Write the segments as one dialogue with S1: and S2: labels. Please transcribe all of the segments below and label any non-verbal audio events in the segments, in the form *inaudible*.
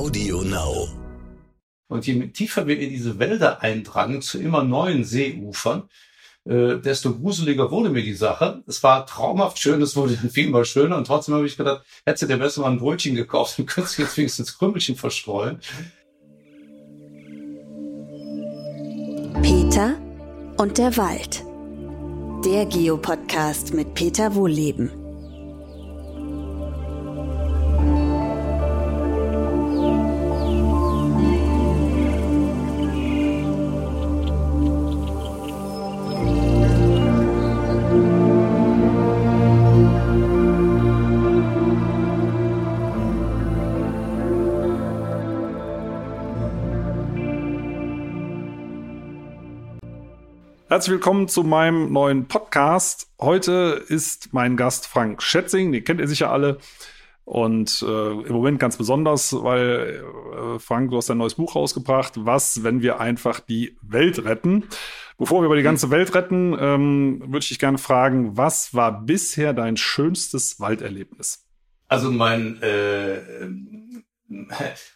S1: Audio Now.
S2: Und je tiefer wir in diese Wälder eindrangen, zu immer neuen Seeufern, äh, desto gruseliger wurde mir die Sache. Es war traumhaft schön, es wurde viel mal schöner und trotzdem habe ich gedacht, hättest du dir besser mal ein Brötchen gekauft und könntest jetzt wenigstens Krümmelchen verstreuen.
S3: Peter und der Wald. Der Geopodcast mit Peter Wohlleben.
S4: Herzlich willkommen zu meinem neuen Podcast. Heute ist mein Gast Frank Schätzing, den kennt ihr sicher alle. Und äh, im Moment ganz besonders, weil äh, Frank, du hast ein neues Buch rausgebracht, Was, wenn wir einfach die Welt retten. Bevor wir über die ganze Welt retten, ähm, würde ich dich gerne fragen, was war bisher dein schönstes Walderlebnis?
S2: Also mein, äh, *laughs*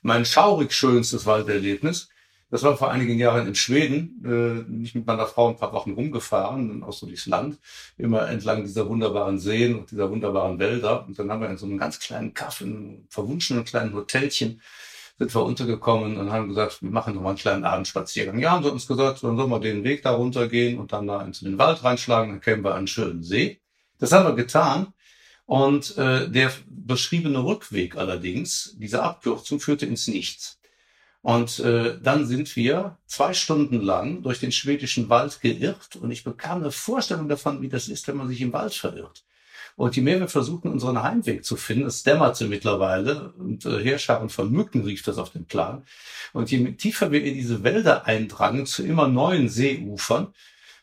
S2: mein schaurig schönstes Walderlebnis das war vor einigen Jahren in Schweden. Äh, nicht mit meiner Frau ein paar Wochen rumgefahren, auch so durchs Land, immer entlang dieser wunderbaren Seen und dieser wunderbaren Wälder. Und dann haben wir in so einem ganz kleinen Kaff, in einem verwunschenen kleinen Hotelchen, sind wir untergekommen und haben gesagt, wir machen noch mal einen kleinen Abendspaziergang. Ja, haben sie uns gesagt, dann sollen wir den Weg da runtergehen und dann da into den Wald reinschlagen, dann kämen wir an einen schönen See. Das haben wir getan. Und äh, der beschriebene Rückweg allerdings, diese Abkürzung führte ins Nichts. Und äh, dann sind wir zwei Stunden lang durch den schwedischen Wald geirrt und ich bekam eine Vorstellung davon, wie das ist, wenn man sich im Wald verirrt. Und je mehr wir versuchten, unseren Heimweg zu finden, es dämmerte mittlerweile und äh, Heerscharen von Mücken rief das auf den Plan. Und je tiefer wir in diese Wälder eindrangen, zu immer neuen Seeufern,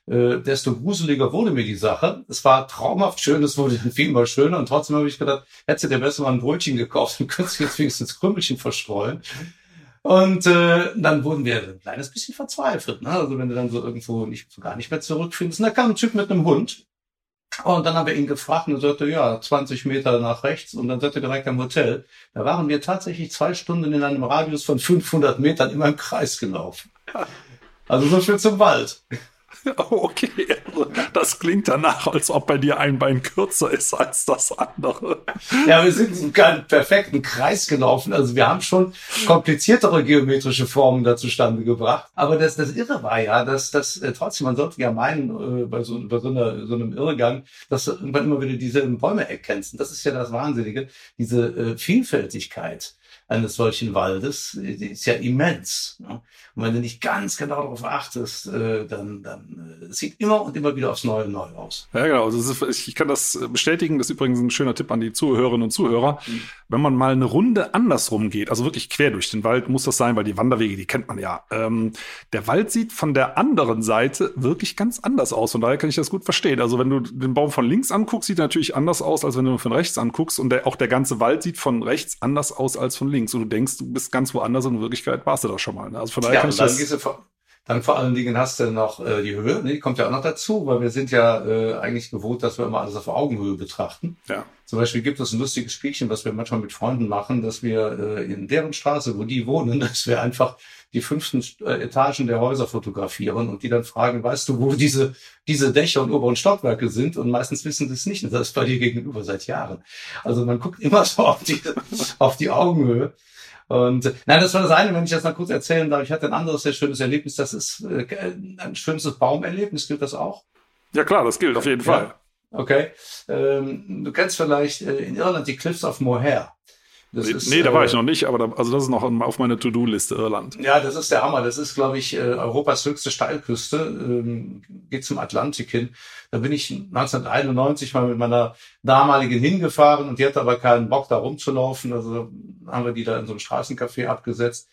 S2: äh, desto gruseliger wurde mir die Sache. Es war traumhaft schön, es wurde viel mal schöner und trotzdem habe ich gedacht, hättest du dir besser mal ein Brötchen gekauft und könntest jetzt wenigstens Krümmelchen verstreuen. Und äh, dann wurden wir ein kleines bisschen verzweifelt. Ne? Also wenn du dann so irgendwo nicht, so gar nicht mehr zurückfindest. Und da kam ein Typ mit einem Hund. Und dann haben wir ihn gefragt und er sagte, ja, 20 Meter nach rechts und dann seid ihr direkt am Hotel. Da waren wir tatsächlich zwei Stunden in einem Radius von 500 Metern immer im Kreis gelaufen. *laughs* Also so viel zum Wald. *laughs*
S4: Okay, also das klingt danach, als ob bei dir ein Bein kürzer ist als das andere.
S2: Ja, wir sind in keinen perfekten Kreis gelaufen. Also wir haben schon kompliziertere geometrische Formen da zustande gebracht. Aber das, das Irre war ja, dass das äh, trotzdem, man sollte ja meinen, äh, bei, so, bei so, einer, so einem Irrgang, dass du irgendwann immer wieder dieselben Bäume erkennst. Und das ist ja das Wahnsinnige, diese äh, Vielfältigkeit eines solchen Waldes ist ja immens. Ne? Und wenn du nicht ganz genau darauf achtest, äh, dann, dann äh, sieht immer und immer wieder aufs Neue neu aus.
S4: Ja, genau. Also ist, ich kann das bestätigen. Das ist übrigens ein schöner Tipp an die Zuhörerinnen und Zuhörer. Mhm. Wenn man mal eine Runde andersrum geht, also wirklich quer durch den Wald, muss das sein, weil die Wanderwege, die kennt man ja. Ähm, der Wald sieht von der anderen Seite wirklich ganz anders aus. Von daher kann ich das gut verstehen. Also wenn du den Baum von links anguckst, sieht er natürlich anders aus, als wenn du ihn von rechts anguckst. Und der, auch der ganze Wald sieht von rechts anders aus als von links. Und du denkst, du bist ganz woanders und in Wirklichkeit warst du da schon mal. Ne?
S2: Also von daher ja, kann ich das dann vor allen Dingen hast du noch äh, die Höhe, ne, die kommt ja auch noch dazu, weil wir sind ja äh, eigentlich gewohnt, dass wir immer alles auf Augenhöhe betrachten. Ja. Zum Beispiel gibt es ein lustiges Spielchen, was wir manchmal mit Freunden machen, dass wir äh, in deren Straße, wo die wohnen, *laughs* dass wir einfach die fünften äh, Etagen der Häuser fotografieren und die dann fragen, weißt du, wo diese, diese Dächer und oberen Stockwerke sind? Und meistens wissen sie es nicht. Und das ist bei dir gegenüber seit Jahren. Also man guckt immer *laughs* so auf die, auf die Augenhöhe. Und nein, das war das eine, wenn ich das mal kurz erzählen darf. Ich hatte ein anderes sehr schönes Erlebnis. Das ist äh, ein schönes Baumerlebnis. Gilt das auch?
S4: Ja klar, das gilt auf jeden Fall.
S2: Ja. Okay. Ähm, du kennst vielleicht äh, in Irland die Cliffs of Moher.
S4: Das nee, ist, nee, da war ich äh, noch nicht, aber da, also das ist noch auf meiner To-Do-Liste Irland.
S2: Ja, das ist der Hammer. Das ist, glaube ich, äh, Europas höchste Steilküste. Ähm, geht zum Atlantik hin. Da bin ich 1991 mal mit meiner damaligen hingefahren und die hatte aber keinen Bock, da rumzulaufen. Also haben wir die da in so einem Straßencafé abgesetzt.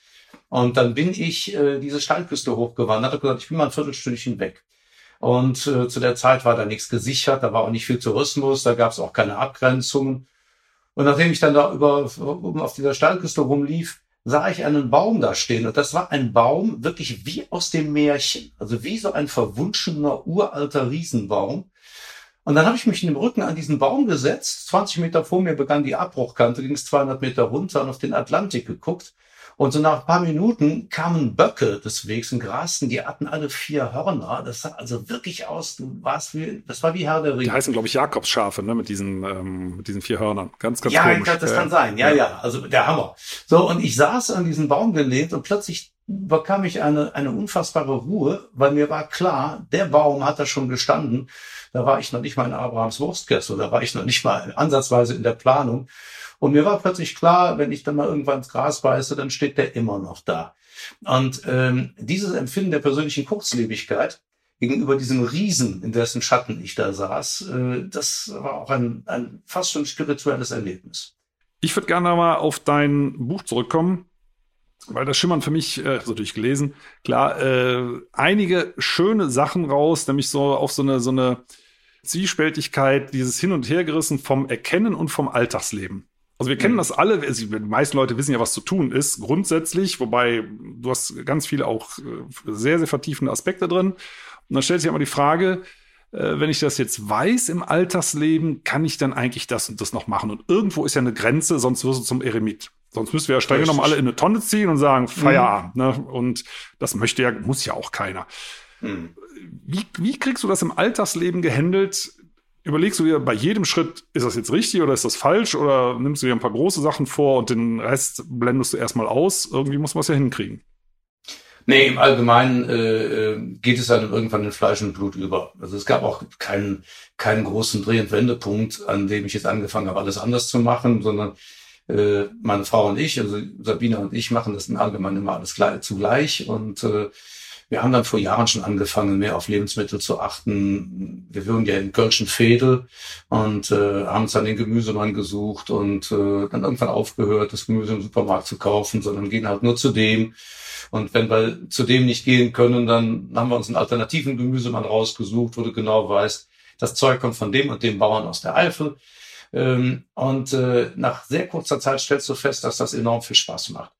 S2: Und dann bin ich äh, diese Steilküste hochgewandert und gesagt, ich bin mal ein Viertelstündchen weg. Und äh, zu der Zeit war da nichts gesichert, da war auch nicht viel Tourismus, da gab es auch keine Abgrenzungen. Und nachdem ich dann da über, oben auf dieser Steilküste rumlief, sah ich einen Baum da stehen. Und das war ein Baum wirklich wie aus dem Märchen. Also wie so ein verwunschener, uralter Riesenbaum. Und dann habe ich mich in dem Rücken an diesen Baum gesetzt. 20 Meter vor mir begann die Abbruchkante, ging es 200 Meter runter und auf den Atlantik geguckt. Und so nach ein paar Minuten kamen Böcke des Wegs und grasten. Die hatten alle vier Hörner. Das sah also wirklich aus. Du warst wie, das war wie Herr der Ringe.
S4: Die heißen, glaube ich, Jakobsschafe, ne, mit diesen, ähm, mit diesen vier Hörnern. Ganz, ganz
S2: ja,
S4: komisch.
S2: Ja, das kann sein. Ja, ja, ja, Also der Hammer. So, und ich saß an diesem Baum gelehnt und plötzlich bekam ich eine, eine unfassbare Ruhe, weil mir war klar, der Baum hat da schon gestanden. Da war ich noch nicht mal in Abrahams Wurstkessel, da war ich noch nicht mal ansatzweise in der Planung. Und mir war plötzlich klar, wenn ich dann mal irgendwann ins Gras beiße, dann steht der immer noch da. Und ähm, dieses Empfinden der persönlichen Kurzlebigkeit gegenüber diesem Riesen, in dessen Schatten ich da saß, äh, das war auch ein, ein fast schon spirituelles Erlebnis.
S4: Ich würde gerne mal auf dein Buch zurückkommen, weil da schimmern für mich, äh, so durchgelesen, klar, äh, einige schöne Sachen raus, nämlich so auf so eine, so eine Zwiespältigkeit, dieses Hin- und Hergerissen vom Erkennen und vom Alltagsleben. Also wir kennen das alle, also die meisten Leute wissen ja, was zu tun ist, grundsätzlich, wobei du hast ganz viele auch äh, sehr, sehr vertiefende Aspekte drin. Und dann stellt sich immer die Frage, äh, wenn ich das jetzt weiß im Alltagsleben, kann ich dann eigentlich das und das noch machen? Und irgendwo ist ja eine Grenze, sonst wirst du zum Eremit. Sonst müssen wir ja streng genommen alle in eine Tonne ziehen und sagen, Feierabend. Mhm. Ne? Und das möchte ja, muss ja auch keiner. Mhm. Wie, wie kriegst du das im Alltagsleben gehandelt, überlegst du dir bei jedem Schritt, ist das jetzt richtig oder ist das falsch? Oder nimmst du dir ein paar große Sachen vor und den Rest blendest du erstmal aus? Irgendwie muss man es ja hinkriegen.
S2: Nee, im Allgemeinen äh, äh, geht es dann irgendwann in Fleisch und Blut über. Also es gab auch keinen, keinen großen Dreh- und Wendepunkt, an dem ich jetzt angefangen habe, alles anders zu machen, sondern äh, meine Frau und ich, also Sabine und ich, machen das im Allgemeinen immer alles gleich, zugleich und äh, wir haben dann vor Jahren schon angefangen, mehr auf Lebensmittel zu achten. Wir wohnen ja in Kölschen Fedel und äh, haben uns dann den Gemüsemann gesucht und äh, dann irgendwann aufgehört, das Gemüse im Supermarkt zu kaufen, sondern gehen halt nur zu dem. Und wenn wir zu dem nicht gehen können, dann haben wir uns einen alternativen Gemüsemann rausgesucht, wo du genau weißt, das Zeug kommt von dem und dem Bauern aus der Eifel. Ähm, und äh, nach sehr kurzer Zeit stellst du fest, dass das enorm viel Spaß macht.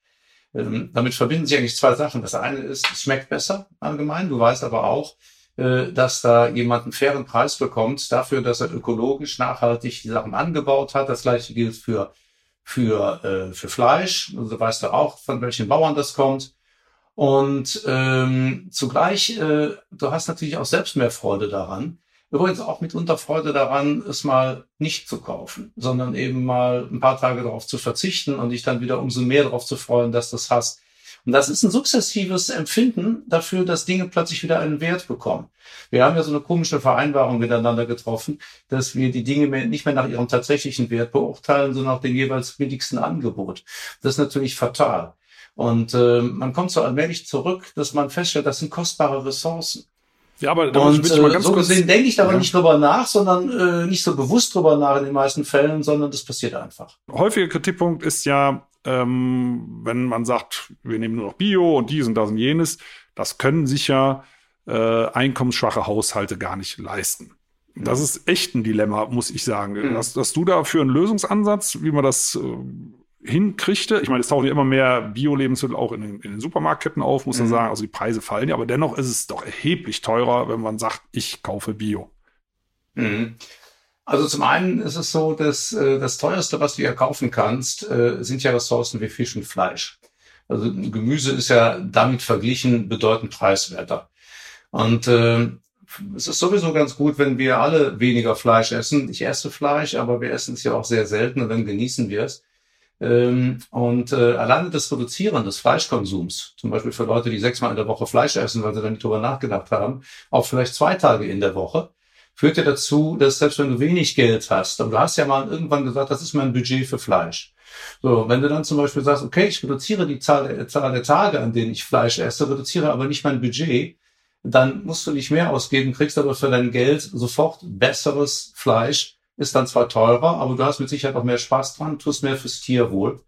S2: Ähm, damit verbinden sich eigentlich zwei Sachen. Das eine ist, es schmeckt besser allgemein. Du weißt aber auch, äh, dass da jemand einen fairen Preis bekommt dafür, dass er ökologisch nachhaltig die Sachen angebaut hat. Das gleiche gilt für für äh, für Fleisch. Also weißt du auch, von welchen Bauern das kommt. Und ähm, zugleich, äh, du hast natürlich auch selbst mehr Freude daran, Übrigens auch mitunter Freude daran, es mal nicht zu kaufen, sondern eben mal ein paar Tage darauf zu verzichten und dich dann wieder umso mehr darauf zu freuen, dass du es hast. Und das ist ein sukzessives Empfinden dafür, dass Dinge plötzlich wieder einen Wert bekommen. Wir haben ja so eine komische Vereinbarung miteinander getroffen, dass wir die Dinge nicht mehr nach ihrem tatsächlichen Wert beurteilen, sondern nach dem jeweils billigsten Angebot. Das ist natürlich fatal. Und äh, man kommt so allmählich zurück, dass man feststellt, das sind kostbare Ressourcen.
S4: Ja, aber
S2: da und, mal ganz so kurz, gesehen denke ich darüber ja. nicht drüber nach, sondern äh, nicht so bewusst drüber nach in den meisten Fällen, sondern das passiert einfach.
S4: Häufiger Kritikpunkt ist ja, ähm, wenn man sagt, wir nehmen nur noch Bio und dies und das und jenes, das können sich ja äh, einkommensschwache Haushalte gar nicht leisten. Das ist echt ein Dilemma, muss ich sagen. Mhm. Hast, hast, du dafür einen Lösungsansatz, wie man das äh, hinkriegte. Ich meine, es tauchen ja immer mehr Bio-Lebensmittel auch in den, in den, Supermarktketten auf, muss man mhm. sagen. Also die Preise fallen ja, aber dennoch ist es doch erheblich teurer, wenn man sagt, ich kaufe Bio.
S2: Mhm. Also zum einen ist es so, dass äh, das teuerste, was du ja kaufen kannst, äh, sind ja Ressourcen wie Fisch und Fleisch. Also Gemüse ist ja damit verglichen bedeutend preiswerter. Und äh, es ist sowieso ganz gut, wenn wir alle weniger Fleisch essen. Ich esse Fleisch, aber wir essen es ja auch sehr selten und dann genießen wir es. Ähm, und äh, alleine das Reduzieren des Fleischkonsums, zum Beispiel für Leute, die sechsmal in der Woche Fleisch essen, weil sie dann nicht drüber nachgedacht haben, auch vielleicht zwei Tage in der Woche, führt ja dazu, dass selbst wenn du wenig Geld hast, und du hast ja mal irgendwann gesagt, das ist mein Budget für Fleisch. So, wenn du dann zum Beispiel sagst, okay, ich reduziere die Zahl der, Zahl der Tage, an denen ich Fleisch esse, reduziere aber nicht mein Budget, dann musst du nicht mehr ausgeben, kriegst aber für dein Geld sofort besseres Fleisch, ist dann zwar teurer, aber du hast mit Sicherheit auch mehr Spaß dran, tust mehr fürs Tierwohl.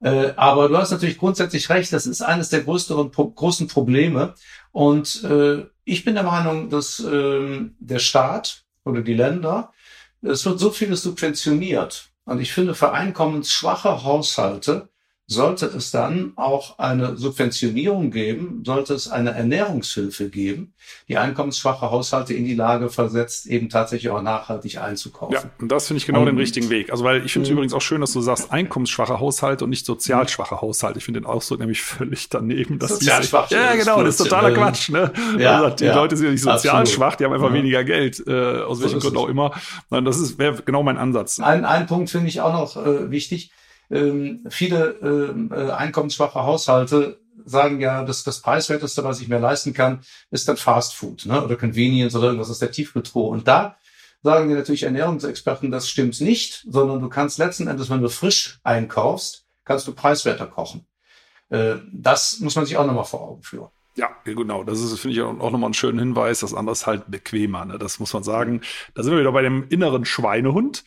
S2: Äh, aber du hast natürlich grundsätzlich recht, das ist eines der größeren, großen Probleme. Und äh, ich bin der Meinung, dass äh, der Staat oder die Länder, es wird so vieles subventioniert. Und ich finde, für einkommensschwache Haushalte sollte es dann auch eine Subventionierung geben, sollte es eine Ernährungshilfe geben, die einkommensschwache Haushalte in die Lage versetzt, eben tatsächlich auch nachhaltig einzukaufen. Ja,
S4: und das finde ich genau und, den richtigen Weg. Also, weil ich finde es mhm. übrigens auch schön, dass du sagst, einkommensschwache Haushalte und nicht sozial schwache Haushalte. Ich finde den Ausdruck nämlich völlig daneben.
S2: Dass sozial schwach.
S4: Ja, genau, das ist totaler Quatsch. Ne? Ja, also, die ja, Leute sind ja nicht sozial absolut. schwach, die haben einfach ja. weniger Geld, äh, aus welchem Grund auch immer. Das wäre genau mein Ansatz.
S2: Ein, ein Punkt finde ich auch noch äh, wichtig ähm, viele ähm, äh, einkommensschwache Haushalte sagen ja, dass das preiswerteste, was ich mir leisten kann, ist dann Fast Food ne? oder Convenience oder irgendwas aus der Tiefkühltruhe. Und da sagen dir natürlich Ernährungsexperten, das stimmt nicht, sondern du kannst letzten Endes, wenn du frisch einkaufst, kannst du preiswerter kochen. Äh, das muss man sich auch nochmal vor Augen führen.
S4: Ja, genau. Das ist, finde ich, auch nochmal einen schönen Hinweis. Das andere ist halt bequemer. Ne? Das muss man sagen. Da sind wir wieder bei dem inneren Schweinehund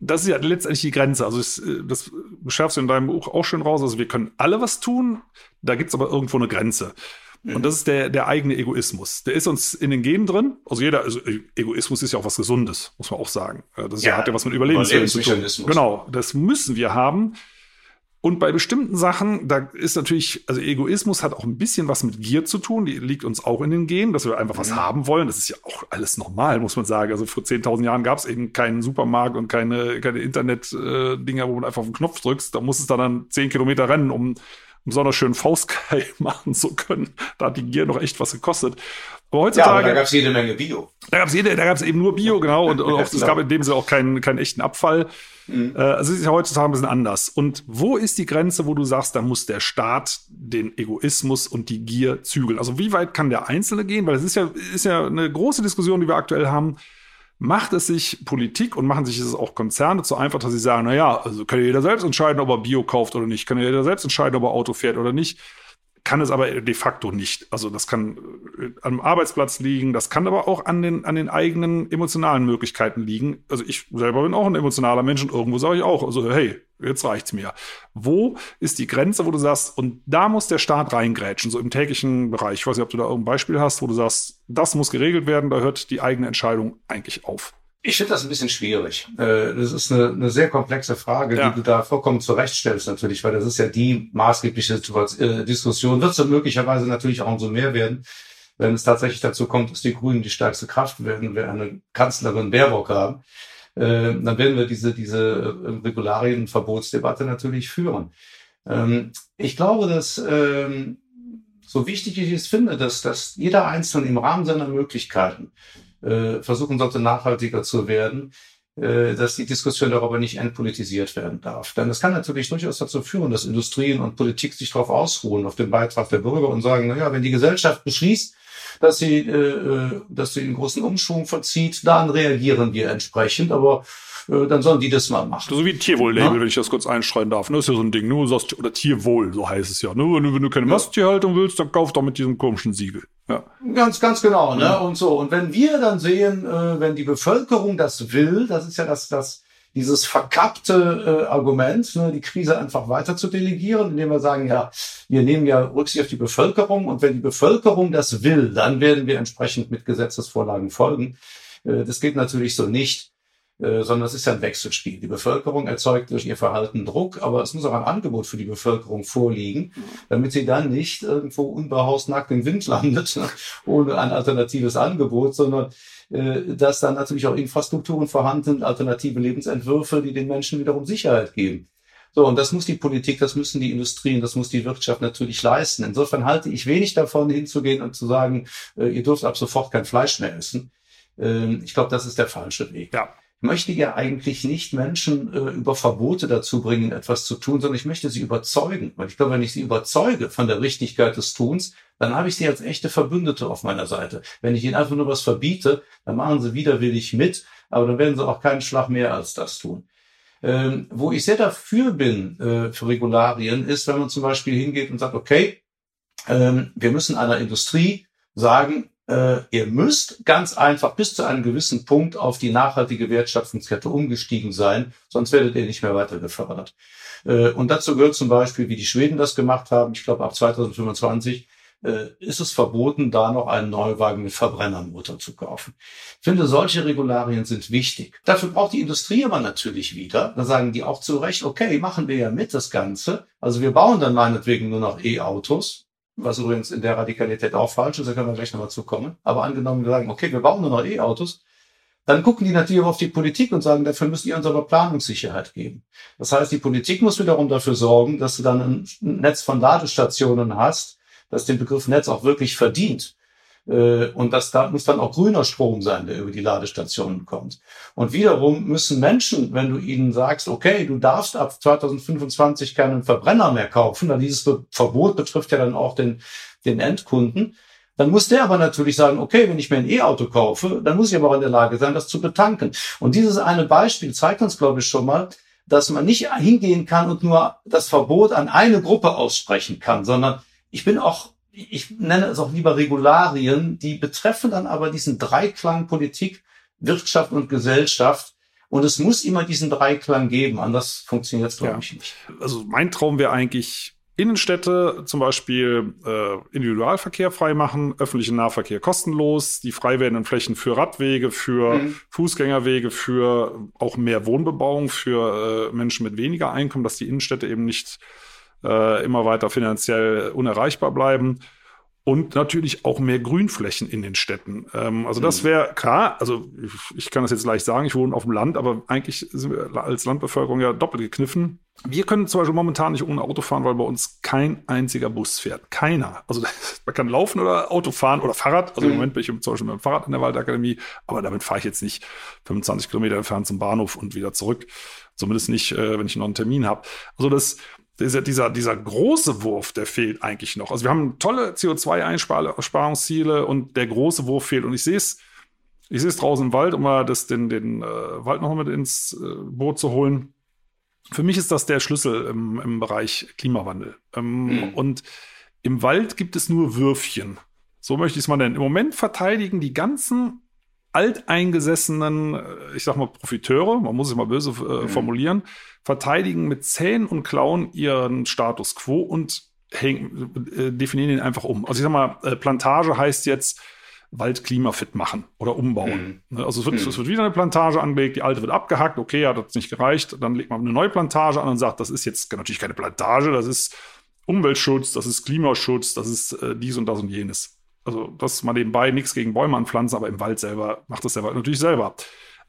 S4: das ist ja letztendlich die Grenze. Also das, äh, das schärfst du in deinem Buch auch schön raus. Also wir können alle was tun, da gibt's aber irgendwo eine Grenze. Mhm. Und das ist der, der eigene Egoismus. Der ist uns in den Genen drin. Also jeder, also Egoismus ist ja auch was Gesundes, muss man auch sagen. Das ja, hat ja was mit Überlebenswillen zu tun. Genau, das müssen wir haben. Und bei bestimmten Sachen, da ist natürlich, also Egoismus hat auch ein bisschen was mit Gier zu tun, die liegt uns auch in den Genen, dass wir einfach was mhm. haben wollen. Das ist ja auch alles normal, muss man sagen. Also vor 10.000 Jahren gab es eben keinen Supermarkt und keine, keine Internet-Dinger, äh, wo man einfach auf den Knopf drückst. Da muss es dann, dann 10 Kilometer rennen, um, um so einer schönen Faustkeil *laughs* machen zu können. Da hat die Gier noch echt was gekostet.
S2: Aber heutzutage. Ja, aber da gab es jede Menge Bio.
S4: Da gab es da gab es eben nur Bio, genau. Und, und *laughs* auch, es gab in dem Sinne auch keinen, keinen echten Abfall. Mhm. Äh, also es ist ja heutzutage ein bisschen anders. Und wo ist die Grenze, wo du sagst, da muss der Staat den Egoismus und die Gier zügeln? Also wie weit kann der Einzelne gehen? Weil es ist ja, ist ja eine große Diskussion, die wir aktuell haben. Macht es sich Politik und machen sich es auch Konzerne zu einfach, dass sie sagen, na ja, also kann jeder selbst entscheiden, ob er Bio kauft oder nicht, kann jeder selbst entscheiden, ob er Auto fährt oder nicht kann es aber de facto nicht. Also das kann äh, am Arbeitsplatz liegen, das kann aber auch an den, an den eigenen emotionalen Möglichkeiten liegen. Also ich selber bin auch ein emotionaler Mensch und irgendwo sage ich auch, also hey, jetzt reicht's mir. Wo ist die Grenze, wo du sagst, und da muss der Staat reingrätschen, so im täglichen Bereich. Ich weiß nicht, ob du da irgendein Beispiel hast, wo du sagst, das muss geregelt werden, da hört die eigene Entscheidung eigentlich auf.
S2: Ich finde das ein bisschen schwierig. Äh, das ist eine, eine sehr komplexe Frage, ja. die du da vollkommen zurechtstellst natürlich, weil das ist ja die maßgebliche äh, Diskussion. Wird es möglicherweise natürlich auch umso mehr werden, wenn es tatsächlich dazu kommt, dass die Grünen die stärkste Kraft werden, wir eine Kanzlerin Baerbock haben. Äh, dann werden wir diese, diese Regularien- und Verbotsdebatte natürlich führen. Ähm, ich glaube, dass ähm, so wichtig ich es finde, dass, dass jeder Einzelne im Rahmen seiner Möglichkeiten äh, versuchen sollte, nachhaltiger zu werden, äh, dass die Diskussion darüber nicht entpolitisiert werden darf. Denn es kann natürlich durchaus dazu führen, dass Industrien und Politik sich darauf ausruhen, auf den Beitrag der Bürger und sagen, naja, wenn die Gesellschaft beschließt, dass sie, äh, äh, dass sie einen großen Umschwung verzieht, dann reagieren wir entsprechend. Aber äh, dann sollen die das mal machen.
S4: So wie Tierwohl-Label, ja? wenn ich das kurz einschreien darf. Ne? Das ist ja so ein Ding. Nur ne? sagst, oder Tierwohl, so heißt es ja. Ne? Wenn, du, wenn du keine. Masttierhaltung willst, dann kauf doch mit diesem komischen Siegel. Ja.
S2: Ganz, ganz genau. Ne? Ja. Und so. Und wenn wir dann sehen, äh, wenn die Bevölkerung das will, das ist ja das, das dieses verkappte äh, Argument, ne, die Krise einfach weiter zu delegieren, indem wir sagen, ja, wir nehmen ja Rücksicht auf die Bevölkerung und wenn die Bevölkerung das will, dann werden wir entsprechend mit Gesetzesvorlagen folgen. Äh, das geht natürlich so nicht. Äh, sondern es ist ja ein Wechselspiel. Die Bevölkerung erzeugt durch ihr Verhalten Druck, aber es muss auch ein Angebot für die Bevölkerung vorliegen, damit sie dann nicht irgendwo unbehaust nackt im Wind landet, ne, *laughs* ohne ein alternatives Angebot, sondern äh, dass dann natürlich auch Infrastrukturen vorhanden sind, alternative Lebensentwürfe, die den Menschen wiederum Sicherheit geben. So, und das muss die Politik, das müssen die Industrien, das muss die Wirtschaft natürlich leisten. Insofern halte ich wenig davon, hinzugehen und zu sagen, äh, ihr dürft ab sofort kein Fleisch mehr essen. Ähm, ich glaube, das ist der falsche Weg. Ja möchte ja eigentlich nicht Menschen äh, über Verbote dazu bringen, etwas zu tun, sondern ich möchte sie überzeugen. Weil ich glaube, wenn ich sie überzeuge von der Richtigkeit des Tuns, dann habe ich sie als echte Verbündete auf meiner Seite. Wenn ich ihnen einfach nur was verbiete, dann machen sie widerwillig mit, aber dann werden sie auch keinen Schlag mehr als das tun. Ähm, wo ich sehr dafür bin äh, für Regularien, ist, wenn man zum Beispiel hingeht und sagt, okay, ähm, wir müssen einer Industrie sagen, äh, ihr müsst ganz einfach bis zu einem gewissen Punkt auf die nachhaltige Wertschöpfungskette umgestiegen sein, sonst werdet ihr nicht mehr weiter gefördert. Äh, und dazu gehört zum Beispiel, wie die Schweden das gemacht haben, ich glaube ab 2025 äh, ist es verboten, da noch einen Neuwagen mit Verbrennermotor zu kaufen. Ich finde, solche Regularien sind wichtig. Dafür braucht die Industrie aber natürlich wieder. Da sagen die auch zu Recht, okay, machen wir ja mit das Ganze. Also wir bauen dann meinetwegen nur noch E-Autos, was übrigens in der Radikalität auch falsch ist, da können wir gleich nochmal zukommen. Aber angenommen, wir sagen, okay, wir bauen nur noch E-Autos, dann gucken die natürlich auf die Politik und sagen, dafür müssen die uns aber Planungssicherheit geben. Das heißt, die Politik muss wiederum dafür sorgen, dass du dann ein Netz von Ladestationen hast, das den Begriff Netz auch wirklich verdient. Äh, und das da muss dann auch grüner Strom sein, der über die Ladestationen kommt. Und wiederum müssen Menschen, wenn du ihnen sagst, okay, du darfst ab 2025 keinen Verbrenner mehr kaufen, dann dieses Verbot betrifft ja dann auch den, den Endkunden, dann muss der aber natürlich sagen, okay, wenn ich mir ein E-Auto kaufe, dann muss ich aber auch in der Lage sein, das zu betanken. Und dieses eine Beispiel zeigt uns, glaube ich, schon mal, dass man nicht hingehen kann und nur das Verbot an eine Gruppe aussprechen kann, sondern ich bin auch, ich nenne es auch lieber Regularien, die betreffen dann aber diesen Dreiklang Politik, Wirtschaft und Gesellschaft. Und es muss immer diesen Dreiklang geben, anders funktioniert es, glaube ja. ich, nicht.
S4: Also mein Traum wäre eigentlich, Innenstädte zum Beispiel äh, Individualverkehr freimachen, öffentlichen Nahverkehr kostenlos, die frei werdenden Flächen für Radwege, für mhm. Fußgängerwege, für auch mehr Wohnbebauung für äh, Menschen mit weniger Einkommen, dass die Innenstädte eben nicht äh, immer weiter finanziell unerreichbar bleiben und natürlich auch mehr Grünflächen in den Städten. Ähm, also das mhm. wäre klar, also ich, kann das jetzt leicht sagen, ich wohne auf dem Land, aber eigentlich sind wir als Landbevölkerung ja doppelt gekniffen. Wir können zum Beispiel momentan nicht ohne Auto fahren, weil bei uns kein einziger Bus fährt. Keiner. Also *laughs* man kann laufen oder Auto fahren oder Fahrrad. Also im mhm. Moment bin ich zum Beispiel mit dem Fahrrad in der Waldakademie, aber damit fahre ich jetzt nicht 25 Kilometer entfernt zum Bahnhof und wieder zurück. Zumindest nicht, äh, wenn ich noch einen Termin habe. Also das, dieser, dieser, dieser große Wurf, der fehlt eigentlich noch. Also wir haben tolle CO2-Einsparungsziele und der große Wurf fehlt. Und ich sehe es, ich sehe es draußen im Wald, um mal das, den, den äh, Wald noch mit ins äh, Boot zu holen. Für mich ist das der Schlüssel im, im Bereich Klimawandel. Ähm, mhm. Und im Wald gibt es nur Würfchen. So möchte ich es mal nennen. Im Moment verteidigen die ganzen alteingesessenen, äh, ich sag mal, Profiteure, man muss es mal böse äh, mhm. formulieren, verteidigen mit Zähnen und Klauen ihren Status quo und häng, äh, definieren ihn einfach um. Also ich sag mal, äh, Plantage heißt jetzt Wald klimafit machen oder umbauen. Mhm. Ne, also es wird, mhm. es wird wieder eine Plantage angelegt, die alte wird abgehackt, okay, hat das nicht gereicht, dann legt man eine neue Plantage an und sagt, das ist jetzt natürlich keine Plantage, das ist Umweltschutz, das ist Klimaschutz, das ist äh, dies und das und jenes. Also das mal nebenbei, nichts gegen Bäume anpflanzen, aber im Wald selber macht das der Wald natürlich selber.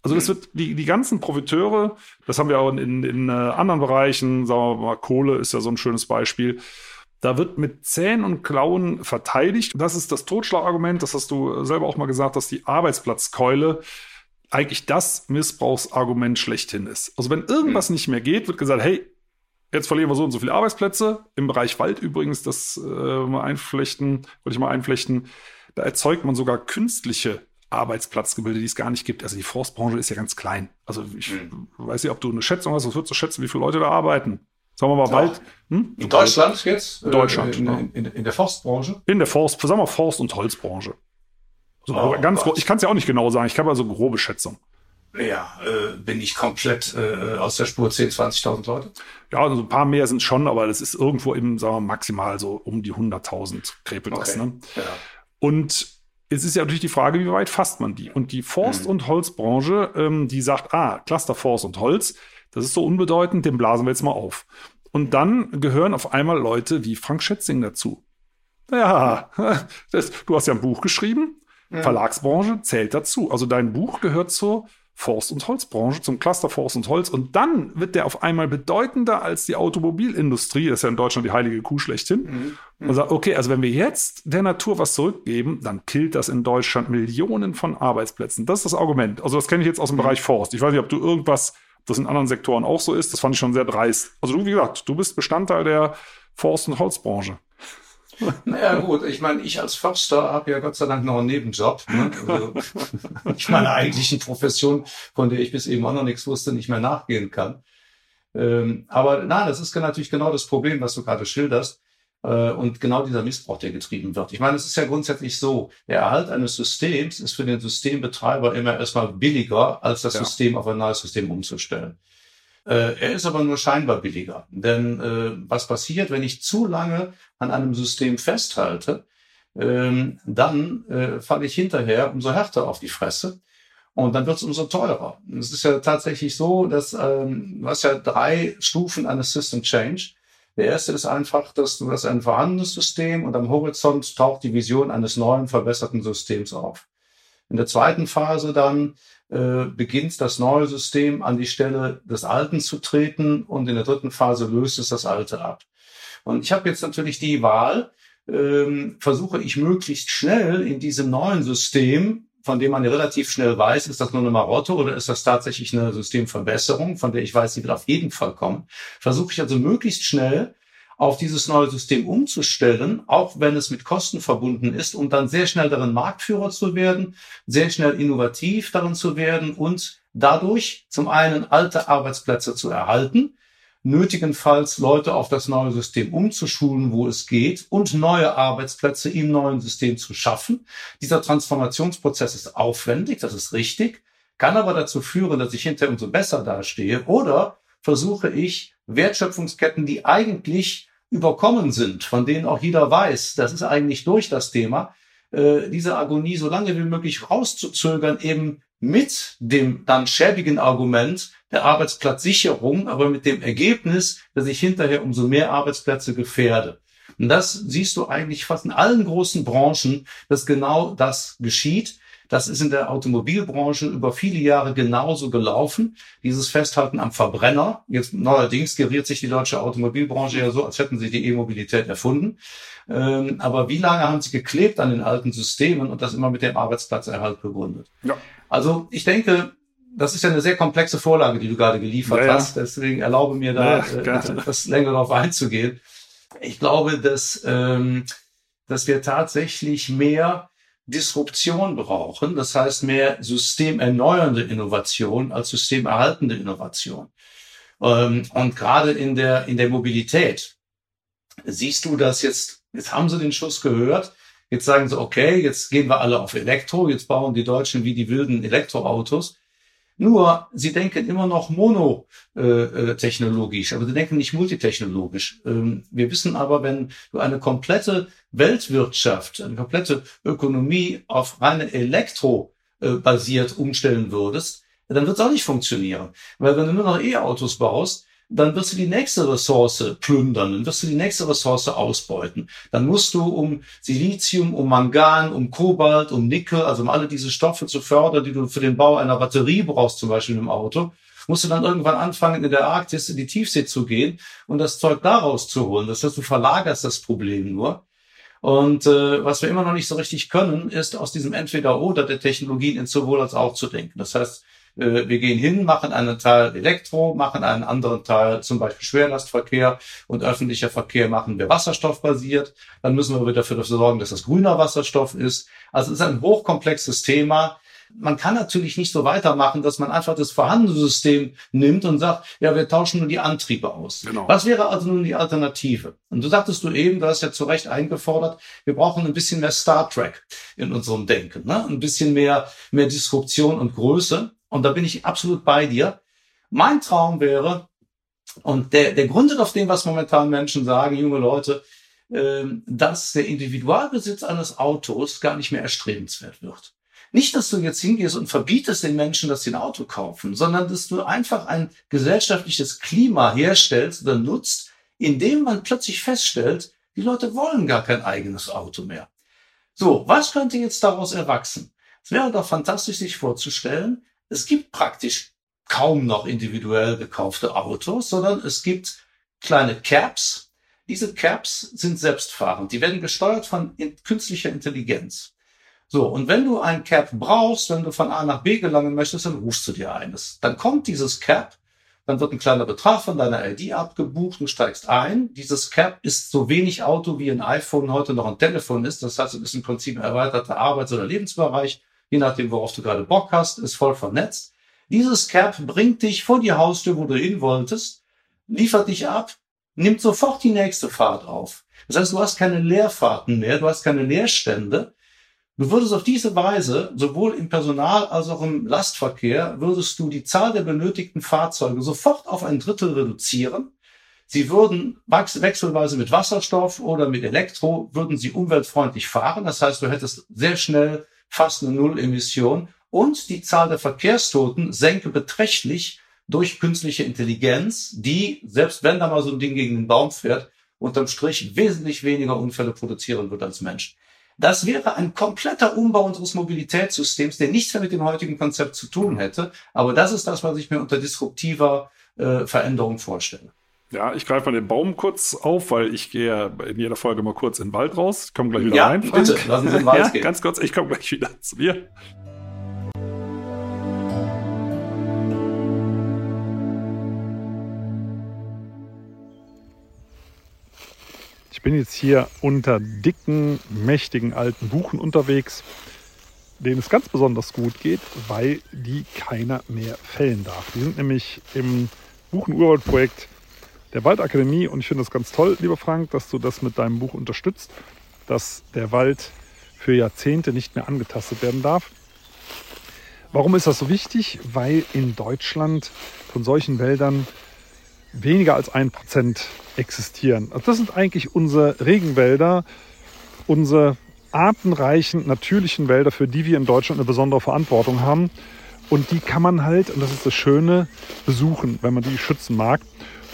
S4: Also das hm. wird die, die ganzen Profiteure, das haben wir auch in, in, in äh, anderen Bereichen, sagen wir mal, Kohle ist ja so ein schönes Beispiel. Da wird mit Zähnen und Klauen verteidigt. Das ist das Totschlagargument, das hast du selber auch mal gesagt, dass die Arbeitsplatzkeule eigentlich das Missbrauchsargument schlechthin ist. Also wenn irgendwas mhm. nicht mehr geht, wird gesagt, hey, jetzt verlieren wir so und so viele Arbeitsplätze. Im Bereich Wald übrigens, das äh, mal einflechten, wollte ich mal einflechten, da erzeugt man sogar künstliche Arbeitsplatzgebilde, die es gar nicht gibt. Also die Forstbranche ist ja ganz klein. Also ich mhm. weiß nicht, ob du eine Schätzung hast, was würdest du schätzen, wie viele Leute da arbeiten? Sagen wir mal bald.
S2: Hm? In Deutschland jetzt?
S4: In Deutschland.
S2: Äh, in, in, in, in, der Forstbranche?
S4: In der Forst, sagen wir Forst- und Holzbranche. So, oh, ganz ich kann es ja auch nicht genau sagen, ich habe also grobe Schätzung.
S2: Ja, äh, bin ich komplett äh, aus der Spur 10, 20.000 Leute?
S4: Ja, also ein paar mehr sind schon, aber das ist irgendwo im, sagen wir maximal so um die 100.000 krepelt okay. das. Ne? Ja. Und es ist ja natürlich die Frage, wie weit fasst man die? Und die Forst- mhm. und Holzbranche, ähm, die sagt, ah, Cluster Forst und Holz, das ist so unbedeutend, den blasen wir jetzt mal auf. Und dann gehören auf einmal Leute wie Frank Schätzing dazu. Ja, *laughs* das, du hast ja ein Buch geschrieben. Ja. Verlagsbranche zählt dazu. Also dein Buch gehört zur Forst- und Holzbranche, zum Cluster Forst und Holz. Und dann wird der auf einmal bedeutender als die Automobilindustrie. Das ist ja in Deutschland die heilige Kuh schlechthin. Mhm. Und sagt, okay, also wenn wir jetzt der Natur was zurückgeben, dann killt das in Deutschland Millionen von Arbeitsplätzen. Das ist das Argument. Also das kenne ich jetzt aus dem mhm. Bereich Forst. Ich weiß nicht, ob du irgendwas, das in anderen Sektoren auch so ist. Das fand ich schon sehr dreist. Also du, wie gesagt, du bist Bestandteil der Forst- und Holzbranche.
S2: Naja gut, ich meine, ich als Förster habe ja Gott sei Dank noch einen Nebenjob. Ne? Also, *laughs* ich meine eigentlichen Profession, von der ich bis eben auch noch nichts wusste, nicht mehr nachgehen kann. Ähm, aber nein, das ist natürlich genau das Problem, was du gerade schilderst. Äh, und genau dieser Missbrauch, der getrieben wird. Ich meine, es ist ja grundsätzlich so, der Erhalt eines Systems ist für den Systembetreiber immer erstmal billiger, als das ja. System auf ein neues System umzustellen. Äh, er ist aber nur scheinbar billiger. Denn äh, was passiert, wenn ich zu lange an einem System festhalte, ähm, dann äh, falle ich hinterher umso härter auf die Fresse. Und dann wird es umso teurer. Es ist ja tatsächlich so, dass ähm, du hast ja drei Stufen eines System Change. Der erste ist einfach, dass du hast ein vorhandenes System und am Horizont taucht die Vision eines neuen, verbesserten Systems auf. In der zweiten Phase dann äh, beginnt das neue System an die Stelle des Alten zu treten und in der dritten Phase löst es das Alte ab. Und ich habe jetzt natürlich die Wahl, ähm, versuche ich möglichst schnell in diesem neuen System, von dem man ja relativ schnell weiß, ist das nur eine Marotte oder ist das tatsächlich eine Systemverbesserung, von der ich weiß, sie wird auf jeden Fall kommen, versuche ich also möglichst schnell auf dieses neue System umzustellen, auch wenn es mit Kosten verbunden ist, um dann sehr schnell darin Marktführer zu werden, sehr schnell innovativ darin zu werden und dadurch zum einen alte Arbeitsplätze zu erhalten, nötigenfalls Leute auf das neue System umzuschulen, wo es geht, und neue Arbeitsplätze im neuen System zu schaffen. Dieser Transformationsprozess ist aufwendig, das ist richtig, kann aber dazu führen, dass ich hinterher umso besser dastehe. Oder versuche ich Wertschöpfungsketten, die eigentlich überkommen sind, von denen auch jeder weiß, das ist eigentlich durch das Thema, äh, diese Agonie so lange wie möglich rauszuzögern, eben mit dem dann schäbigen Argument der Arbeitsplatzsicherung, aber mit dem Ergebnis, dass ich hinterher umso mehr Arbeitsplätze gefährde. Und das siehst du eigentlich fast in allen großen Branchen, dass genau das geschieht. Das ist in der Automobilbranche über viele Jahre genauso gelaufen. Dieses Festhalten am Verbrenner. Jetzt neuerdings geriert sich die deutsche Automobilbranche ja so, als hätten sie die E-Mobilität erfunden. Ähm, aber wie lange haben sie geklebt an den alten Systemen und das immer mit dem Arbeitsplatzerhalt begründet? Ja. Also ich denke, das ist ja eine sehr komplexe Vorlage, die du gerade geliefert ja, hast. Deswegen erlaube mir da ja, äh, etwas länger darauf einzugehen. Ich glaube, dass, ähm, dass wir tatsächlich mehr Disruption brauchen. Das heißt mehr systemerneuernde Innovation als systemerhaltende Innovation. Ähm, und gerade in der, in der Mobilität siehst du das jetzt, jetzt haben sie den Schuss gehört. Jetzt sagen sie, okay, jetzt gehen wir alle auf Elektro. Jetzt bauen die Deutschen wie die wilden Elektroautos. Nur, sie denken immer noch monotechnologisch, aber sie denken nicht multitechnologisch. Ähm, wir wissen aber, wenn du eine komplette Weltwirtschaft, eine komplette Ökonomie auf reine Elektro äh, basiert umstellen würdest, dann wird es auch nicht funktionieren. Weil wenn du nur noch E-Autos baust, dann wirst du die nächste Ressource plündern, dann wirst du die nächste Ressource ausbeuten. Dann musst du um Silizium, um Mangan, um Kobalt, um Nickel, also um alle diese Stoffe zu fördern, die du für den Bau einer Batterie brauchst, zum Beispiel im Auto, musst du dann irgendwann anfangen, in der Arktis in die Tiefsee zu gehen und das Zeug daraus zu holen. Das heißt, du verlagerst das Problem nur. Und äh, was wir immer noch nicht so richtig können, ist aus diesem Entweder-Oder der Technologien in sowohl als auch zu denken. Das heißt, äh, wir gehen hin, machen einen Teil Elektro, machen einen anderen Teil zum Beispiel Schwerlastverkehr und öffentlicher Verkehr machen wir wasserstoffbasiert. Dann müssen wir wieder dafür sorgen, dass das grüner Wasserstoff ist. Also es ist ein hochkomplexes Thema. Man kann natürlich nicht so weitermachen, dass man einfach das vorhandene System nimmt und sagt, ja, wir tauschen nur die Antriebe aus. Genau. Was wäre also nun die Alternative? Und du sagtest du eben, du hast ja zu Recht eingefordert, wir brauchen ein bisschen mehr Star Trek in unserem Denken, ne? ein bisschen mehr, mehr Disruption und Größe. Und da bin ich absolut bei dir. Mein Traum wäre, und der, der Grund auf dem, was momentan Menschen sagen, junge Leute, äh, dass der Individualbesitz eines Autos gar nicht mehr erstrebenswert wird. Nicht, dass du jetzt hingehst und verbietest den Menschen, dass sie ein Auto kaufen, sondern dass du einfach ein gesellschaftliches Klima herstellst oder nutzt, in dem man plötzlich feststellt, die Leute wollen gar kein eigenes Auto mehr. So, was könnte jetzt daraus erwachsen? Es wäre doch fantastisch, sich vorzustellen, es gibt praktisch kaum noch individuell gekaufte Autos, sondern es gibt kleine Caps. Diese Caps sind selbstfahrend. Die werden gesteuert von künstlicher Intelligenz. So, und wenn du ein Cap brauchst, wenn du von A nach B gelangen möchtest, dann rufst du dir eines. Dann kommt dieses Cap, dann wird ein kleiner Betrag von deiner ID abgebucht, du steigst ein. Dieses Cap ist so wenig Auto, wie ein iPhone heute noch ein Telefon ist. Das heißt, es ist im Prinzip ein erweiterter Arbeits- oder Lebensbereich je nachdem, worauf du gerade Bock hast, ist voll vernetzt. Dieses Cap bringt dich vor die Haustür, wo du hin wolltest, liefert dich ab, nimmt sofort die nächste Fahrt auf. Das heißt, du hast keine Leerfahrten mehr, du hast keine Leerstände. Du würdest auf diese Weise, sowohl im Personal als auch im Lastverkehr, würdest du die Zahl der benötigten Fahrzeuge sofort auf ein Drittel reduzieren, Sie würden wechselweise mit Wasserstoff oder mit Elektro, würden sie umweltfreundlich fahren. Das heißt, du hättest sehr schnell fast eine Null-Emission und die Zahl der Verkehrstoten senke beträchtlich durch künstliche Intelligenz, die, selbst wenn da mal so ein Ding gegen den Baum fährt, unterm Strich wesentlich weniger Unfälle produzieren wird als Mensch. Das wäre ein kompletter Umbau unseres Mobilitätssystems, der nichts mehr mit dem heutigen Konzept zu tun hätte. Aber das ist das, was ich mir unter disruptiver äh, Veränderung vorstelle.
S4: Ja, ich greife mal den Baum kurz auf, weil ich gehe in jeder Folge mal kurz in den Wald raus. Ich komme gleich wieder
S2: ja,
S4: rein.
S2: Frank. Bitte, lassen Sie den Wald ja, gehen.
S4: Ganz kurz, ich komme gleich wieder zu mir. Ich bin jetzt hier unter dicken, mächtigen alten Buchen unterwegs, denen es ganz besonders gut geht, weil die keiner mehr fällen darf. Die sind nämlich im Buchen-Urwald-Projekt der Waldakademie und ich finde das ganz toll, lieber Frank, dass du das mit deinem Buch unterstützt, dass der Wald für Jahrzehnte nicht mehr angetastet werden darf. Warum ist das so wichtig? Weil in Deutschland von solchen Wäldern weniger als ein Prozent existieren. Also das sind eigentlich unsere Regenwälder, unsere artenreichen, natürlichen Wälder, für die wir in Deutschland eine besondere Verantwortung haben. Und die kann man halt, und das ist das Schöne, besuchen, wenn man die schützen mag.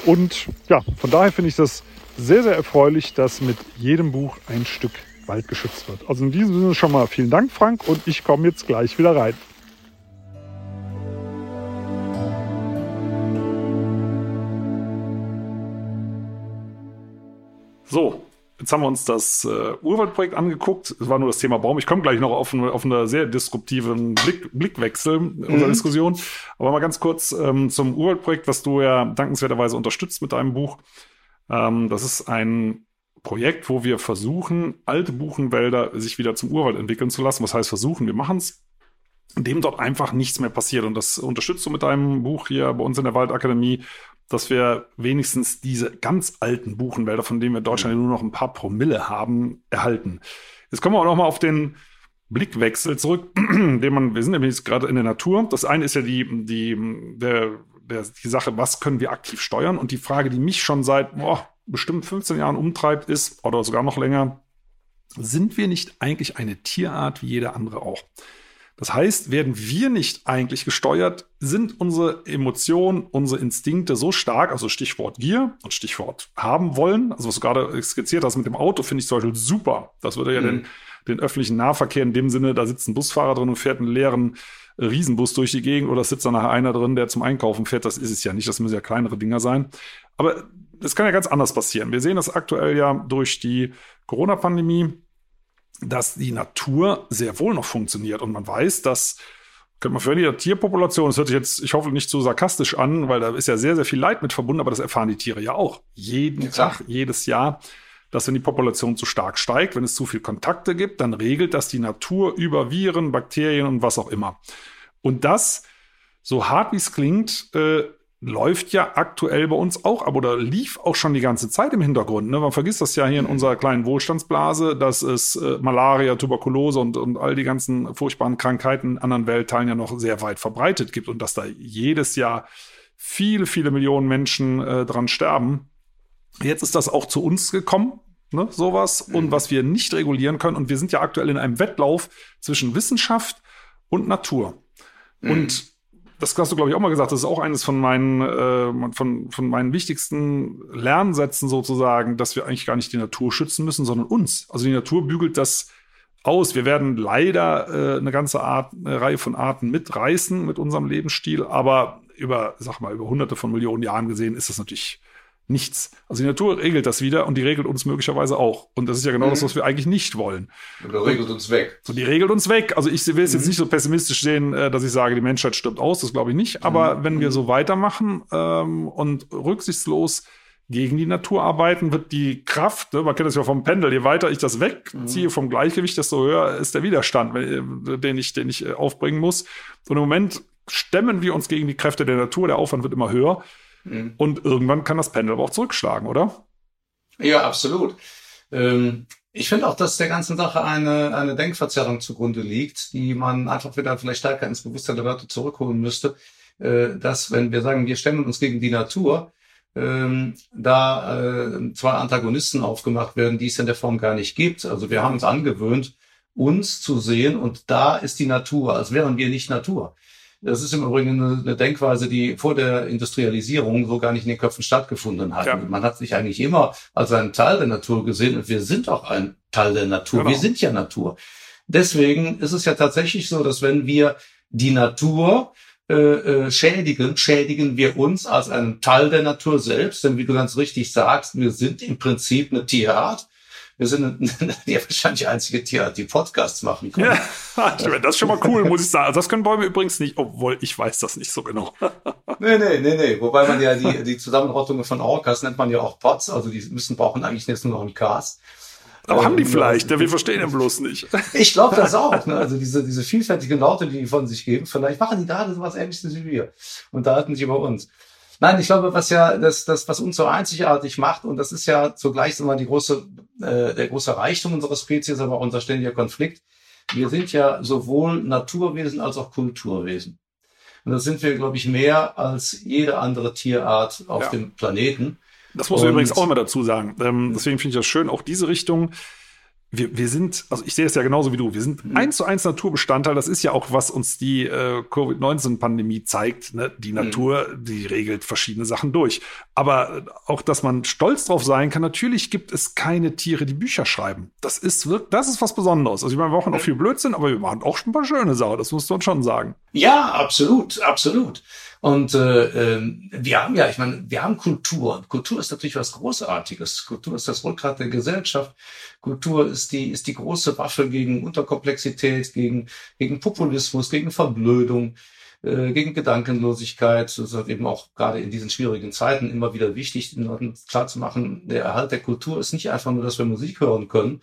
S4: Und ja, von daher finde ich das sehr, sehr erfreulich, dass mit jedem Buch ein Stück Wald geschützt wird. Also in diesem Sinne schon mal vielen Dank, Frank, und ich komme jetzt gleich wieder rein. So, jetzt haben wir uns das äh, Urwaldprojekt angeguckt. Es war nur das Thema Baum. Ich komme gleich noch auf, eine, auf einen sehr disruptiven Blick, Blickwechsel unserer mhm. Diskussion. Aber mal ganz kurz ähm, zum Urwaldprojekt, was du ja dankenswerterweise unterstützt mit deinem Buch. Ähm, das ist ein Projekt, wo wir versuchen, alte Buchenwälder sich wieder zum Urwald entwickeln zu lassen. Was heißt versuchen? Wir machen es dem dort einfach nichts mehr passiert. Und das unterstützt du mit deinem Buch hier bei uns in der Waldakademie dass wir wenigstens diese ganz alten Buchenwälder, von denen wir in Deutschland mhm. nur noch ein paar Promille haben, erhalten. Jetzt kommen wir auch noch mal auf den Blickwechsel zurück, *clears throat* den man, wir sind nämlich gerade in der Natur. Das eine ist ja die, die, der, der, die Sache, was können wir aktiv steuern? Und die Frage, die mich schon seit boah, bestimmt 15 Jahren umtreibt, ist, oder sogar noch länger, sind wir nicht eigentlich eine Tierart wie jeder andere auch? Das heißt, werden wir nicht eigentlich gesteuert, sind unsere Emotionen, unsere Instinkte so stark, also Stichwort Gier und Stichwort haben wollen, also was du gerade skizziert hast mit dem Auto, finde ich zum Beispiel super. Das würde ja mhm. den, den öffentlichen Nahverkehr in dem Sinne, da sitzt ein Busfahrer drin und fährt einen leeren Riesenbus durch die Gegend oder sitzt da nachher einer drin, der zum Einkaufen fährt. Das ist es ja nicht, das müssen ja kleinere Dinger sein. Aber es kann ja ganz anders passieren. Wir sehen das aktuell ja durch die Corona-Pandemie dass die Natur sehr wohl noch funktioniert. Und man weiß, dass, könnte man für die Tierpopulation, das hört sich jetzt, ich hoffe, nicht zu sarkastisch an, weil da ist ja sehr, sehr viel Leid mit verbunden, aber das erfahren die Tiere ja auch. Jeden ja. Tag, jedes Jahr, dass wenn die Population zu stark steigt, wenn es zu viel Kontakte gibt, dann regelt das die Natur über Viren, Bakterien und was auch immer. Und das, so hart wie es klingt, äh, läuft ja aktuell bei uns auch ab oder lief auch schon die ganze Zeit im Hintergrund. Ne? Man vergisst das ja hier in unserer kleinen Wohlstandsblase, dass es äh, Malaria, Tuberkulose und, und all die ganzen furchtbaren Krankheiten in anderen Weltteilen ja noch sehr weit verbreitet gibt und dass da jedes Jahr viele, viele Millionen Menschen äh, dran sterben. Jetzt ist das auch zu uns gekommen, ne, sowas, mhm. und was wir nicht regulieren können. Und wir sind ja aktuell in einem Wettlauf zwischen Wissenschaft und Natur. Mhm. Und das hast du, glaube ich, auch mal gesagt, das ist auch eines von meinen, äh, von, von meinen wichtigsten Lernsätzen sozusagen, dass wir eigentlich gar nicht die Natur schützen müssen, sondern uns. Also die Natur bügelt das aus. Wir werden leider äh, eine ganze Art, eine Reihe von Arten mitreißen mit unserem Lebensstil, aber über, sag mal, über hunderte von Millionen Jahren gesehen ist das natürlich nichts. Also die Natur regelt das wieder und die regelt uns möglicherweise auch. Und das ist ja genau mhm. das, was wir eigentlich nicht wollen.
S2: Oder regelt uns weg.
S4: So, die regelt uns weg. Also ich will es mhm. jetzt nicht so pessimistisch sehen, äh, dass ich sage, die Menschheit stirbt aus, das glaube ich nicht. Aber mhm. wenn wir mhm. so weitermachen ähm, und rücksichtslos gegen die Natur arbeiten, wird die Kraft, ne, man kennt das ja vom Pendel, je weiter ich das wegziehe mhm. vom Gleichgewicht, desto höher ist der Widerstand, äh, den ich, den ich äh, aufbringen muss. Und im Moment stemmen wir uns gegen die Kräfte der Natur, der Aufwand wird immer höher. Mhm. Und irgendwann kann das Pendel aber auch zurückschlagen, oder?
S2: Ja, absolut. Ähm, ich finde auch, dass der ganzen Sache eine, eine Denkverzerrung zugrunde liegt, die man einfach wieder vielleicht stärker ins Bewusstsein der Leute zurückholen müsste, äh, dass wenn wir sagen, wir stemmen uns gegen die Natur, ähm, da äh, zwei Antagonisten aufgemacht werden, die es in der Form gar nicht gibt. Also wir haben uns angewöhnt, uns zu sehen und da ist die Natur, als wären wir nicht Natur. Das ist im Übrigen eine, Denkweise, die vor der Industrialisierung so gar nicht in den Köpfen stattgefunden hat. Ja. Man hat sich eigentlich immer als einen Teil der Natur gesehen und wir sind auch ein Teil der Natur. Genau. Wir sind ja Natur. Deswegen ist es ja tatsächlich so, dass wenn wir die Natur äh, äh, schädigen, schädigen wir uns als einen Teil der Natur selbst. Denn wie du ganz richtig sagst, wir sind im Prinzip eine Tierart. Wir sind *laughs* die wahrscheinlich einzige Tierart, die Podcasts machen können.
S4: Ja, *laughs* das ist schon mal cool, muss ich sagen. Also das können Bäume übrigens nicht, obwohl ich weiß das nicht so genau. *laughs*
S2: nee, nee, nee, nee. Wobei man ja die, die Zusammenrottungen von Orcas nennt man ja auch Pots. Also die müssen brauchen eigentlich jetzt nur noch einen Cast.
S4: Aber haben die ähm, vielleicht? Ja, wir verstehen ihn bloß nicht.
S2: Ich glaube das auch. Ne? Also diese, diese vielfältigen Laute, die die von sich geben, vielleicht machen die da sowas ähnliches wie wir und da hatten sie über uns. Nein, ich glaube, was ja das, das, was uns so einzigartig macht, und das ist ja zugleich immer die große, äh, der große Reichtum unserer Spezies, aber auch unser ständiger Konflikt. Wir sind ja sowohl Naturwesen als auch Kulturwesen. Und das sind wir, glaube ich, mehr als jede andere Tierart auf ja. dem Planeten.
S4: Das muss man übrigens auch immer dazu sagen. Ähm, deswegen finde ich das schön, auch diese Richtung wir, wir sind, also ich sehe es ja genauso wie du, wir sind mhm. eins zu eins Naturbestandteil. Das ist ja auch, was uns die äh, Covid-19-Pandemie zeigt. Ne? Die mhm. Natur, mhm. die regelt verschiedene Sachen durch. Aber auch, dass man stolz drauf sein kann, natürlich gibt es keine Tiere, die Bücher schreiben. Das ist wirklich, das ist was Besonderes. Also ich meine, wir machen auch mhm. viel Blödsinn, aber wir machen auch schon ein paar schöne Sachen. Das muss man schon sagen.
S2: Ja, absolut, absolut. Und äh, äh, wir haben ja, ich meine, wir haben Kultur. Kultur ist natürlich was Großartiges. Kultur ist das Rückgrat der Gesellschaft. Kultur ist die, ist die große Waffe gegen Unterkomplexität, gegen, gegen Populismus, gegen Verblödung, äh, gegen Gedankenlosigkeit. Das ist eben auch gerade in diesen schwierigen Zeiten immer wieder wichtig, den Leuten klarzumachen, der Erhalt der Kultur ist nicht einfach nur, dass wir Musik hören können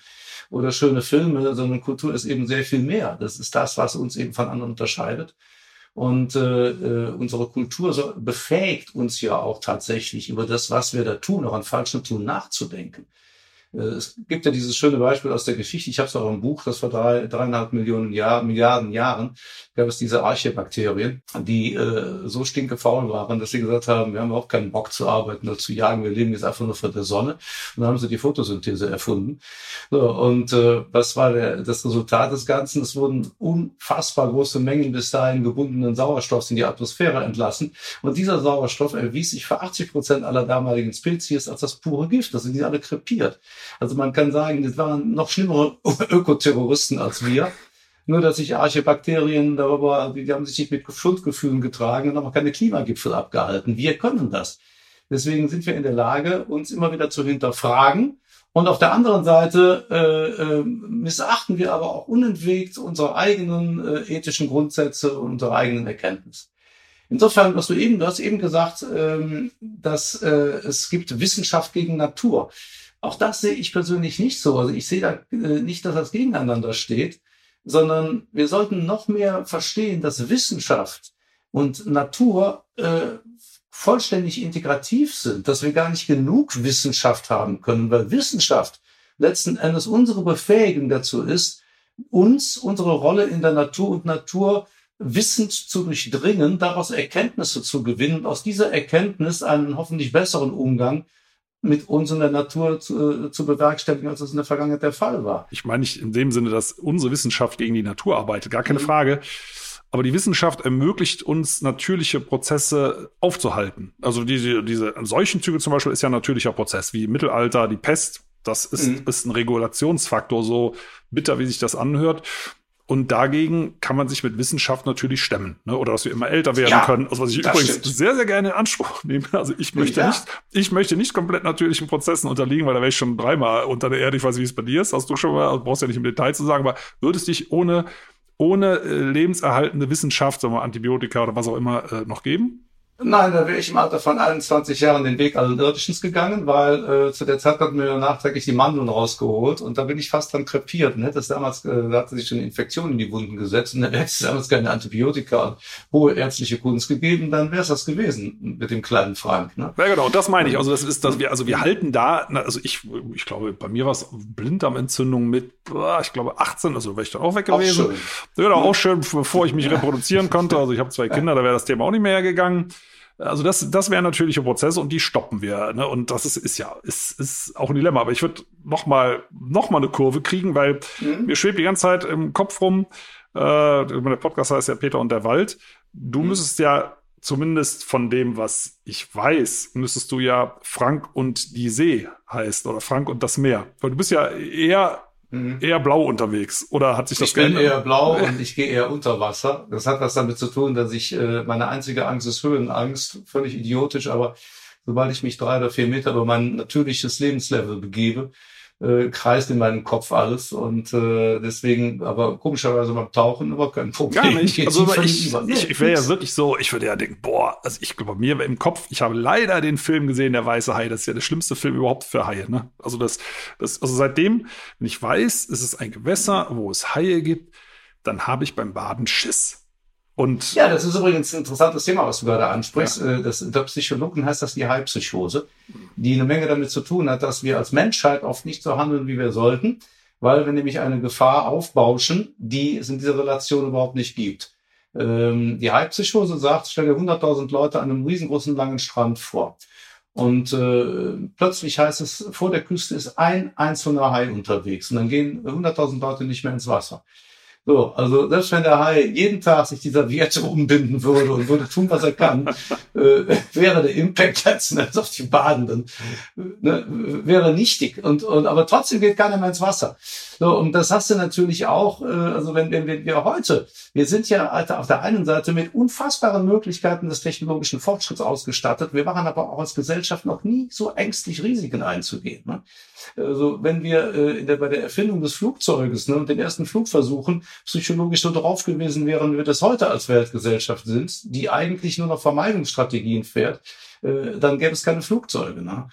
S2: oder schöne Filme, sondern Kultur ist eben sehr viel mehr. Das ist das, was uns eben von anderen unterscheidet. Und äh, äh, unsere Kultur so, befähigt uns ja auch tatsächlich über das, was wir da tun, auch an falschen Tun nachzudenken. Äh, es gibt ja dieses schöne Beispiel aus der Geschichte, ich habe es auch im Buch, das vor drei, dreieinhalb Millionen Jahr, Milliarden Jahren gab es diese Archebakterien, die äh, so stinkefaul waren, dass sie gesagt haben, wir haben auch keinen Bock zu arbeiten oder zu jagen, wir leben jetzt einfach nur vor der Sonne. Und dann haben sie die Photosynthese erfunden. So, und äh, was war der, das Resultat des Ganzen? Es wurden unfassbar große Mengen bis dahin gebundenen Sauerstoffs in die Atmosphäre entlassen. Und dieser Sauerstoff erwies sich für 80 Prozent aller damaligen Spezies als das pure Gift. Das sind die alle krepiert. Also man kann sagen, das waren noch schlimmere *laughs* Ökoterroristen als wir. Nur, dass sich Archebakterien darüber, die haben sich nicht mit Schuldgefühlen getragen und haben keine Klimagipfel abgehalten. Wir können das. Deswegen sind wir in der Lage, uns immer wieder zu hinterfragen. Und auf der anderen Seite äh, äh, missachten wir aber auch unentwegt unsere eigenen äh, ethischen Grundsätze und unsere eigenen Erkenntnisse. Insofern, was du eben, du hast eben gesagt, ähm, dass äh, es gibt Wissenschaft gegen Natur. Auch das sehe ich persönlich nicht so. Also ich sehe da äh, nicht, dass das gegeneinander steht, sondern wir sollten noch mehr verstehen, dass Wissenschaft und Natur äh, vollständig integrativ sind, dass wir gar nicht genug Wissenschaft haben können, weil Wissenschaft letzten Endes unsere Befähigung dazu ist, uns unsere Rolle in der Natur und Natur wissend zu durchdringen, daraus Erkenntnisse zu gewinnen, aus dieser Erkenntnis einen hoffentlich besseren Umgang mit uns in der Natur zu, zu bewerkstelligen, als es in der Vergangenheit der Fall war.
S4: Ich meine nicht in dem Sinne, dass unsere Wissenschaft gegen die Natur arbeitet, gar keine mhm. Frage. Aber die Wissenschaft ermöglicht uns natürliche Prozesse aufzuhalten. Also diese, diese Seuchenzüge zum Beispiel ist ja ein natürlicher Prozess, wie im Mittelalter die Pest. Das ist, mhm. ist ein Regulationsfaktor, so bitter wie sich das anhört. Und dagegen kann man sich mit Wissenschaft natürlich stemmen. Ne? Oder dass wir immer älter werden ja, können. Also was ich übrigens stimmt. sehr, sehr gerne in Anspruch *laughs* nehme. Also ich möchte ja. nicht, ich möchte nicht komplett natürlichen Prozessen unterliegen, weil da wäre ich schon dreimal unter der Erde. Ich weiß nicht, wie es bei dir ist. Hast du schon mal, also brauchst ja nicht im Detail zu sagen, aber würdest dich ohne, ohne äh, lebenserhaltende Wissenschaft, sagen wir Antibiotika oder was auch immer, äh, noch geben?
S2: Nein, da wäre ich im Alter von 21 Jahren den Weg allen Irdischen gegangen, weil äh, zu der Zeit hatten wir nachträglich die Mandeln rausgeholt und da bin ich fast dann krepiert. Ne? Das damals, äh, da hatte sich schon eine Infektion in die Wunden gesetzt und dann hätte es damals keine Antibiotika und hohe ärztliche Kunst gegeben, dann wäre es das gewesen mit dem kleinen Frank. Ne?
S4: Ja, genau, das meine ich. Also das ist, dass wir, also wir halten da, also ich, ich glaube, bei mir war es Blinddarmentzündung mit, ich glaube 18, also wäre ich dann auch weg gewesen. Auch schön. Ja, auch schön, bevor ich mich reproduzieren konnte. Also ich habe zwei Kinder, da wäre das Thema auch nicht mehr gegangen. Also das, das wären natürliche Prozesse und die stoppen wir. Ne? Und das ist, ist ja, ist, ist auch ein Dilemma. Aber ich würde noch mal, noch mal eine Kurve kriegen, weil mhm. mir schwebt die ganze Zeit im Kopf rum, äh, der Podcast heißt ja Peter und der Wald. Du mhm. müsstest ja zumindest von dem, was ich weiß, müsstest du ja Frank und die See heißt oder Frank und das Meer. Weil du bist ja eher mhm. eher blau unterwegs. Oder hat sich das
S2: Ich bin eher blau *laughs* und ich gehe eher unter Wasser. Das hat was damit zu tun, dass ich, äh, meine einzige Angst ist Höhenangst. Völlig idiotisch, aber sobald ich mich drei oder vier Meter über mein natürliches Lebenslevel begebe, äh, kreist in meinem Kopf alles und äh, deswegen, aber komischerweise beim Tauchen aber kein Problem.
S4: Gar nicht. Also ich, ich, ich wäre ja wirklich so, ich würde ja denken, boah, also ich glaube, bei mir im Kopf, ich habe leider den Film gesehen, der weiße Hai, das ist ja der schlimmste Film überhaupt für Haie, ne? Also das, das, also seitdem, wenn ich weiß, es ist ein Gewässer, wo es Haie gibt, dann habe ich beim Baden Schiss. Und
S2: ja, das ist übrigens ein interessantes Thema, was du gerade ansprichst. Ja. Äh, das, der Psychologen heißt das die Heilpsychose, die eine Menge damit zu tun hat, dass wir als Menschheit oft nicht so handeln, wie wir sollten, weil wir nämlich eine Gefahr aufbauschen, die es in dieser Relation überhaupt nicht gibt. Ähm, die Heilpsychose sagt, stell dir 100.000 Leute an einem riesengroßen langen Strand vor. Und äh, plötzlich heißt es, vor der Küste ist ein einzelner Hai unterwegs. Und dann gehen 100.000 Leute nicht mehr ins Wasser. So, also selbst wenn der Hai jeden Tag sich dieser Werte umbinden würde und würde tun, was er kann, *laughs* äh, wäre der Impact letzten Endes auf die Badenden, ne, wäre nichtig. Und, und, aber trotzdem geht keiner mehr ins Wasser. So, und das hast du natürlich auch, äh, also wenn, wenn wir heute, wir sind ja auf der einen Seite mit unfassbaren Möglichkeiten des technologischen Fortschritts ausgestattet. Wir waren aber auch als Gesellschaft noch nie so ängstlich, Risiken einzugehen. Ne? Also wenn wir äh, in der, bei der Erfindung des Flugzeuges ne, und den ersten Flugversuchen psychologisch so drauf gewesen wären, wie wir das heute als Weltgesellschaft sind, die eigentlich nur noch Vermeidungsstrategien fährt, äh, dann gäbe es keine Flugzeuge. Ne?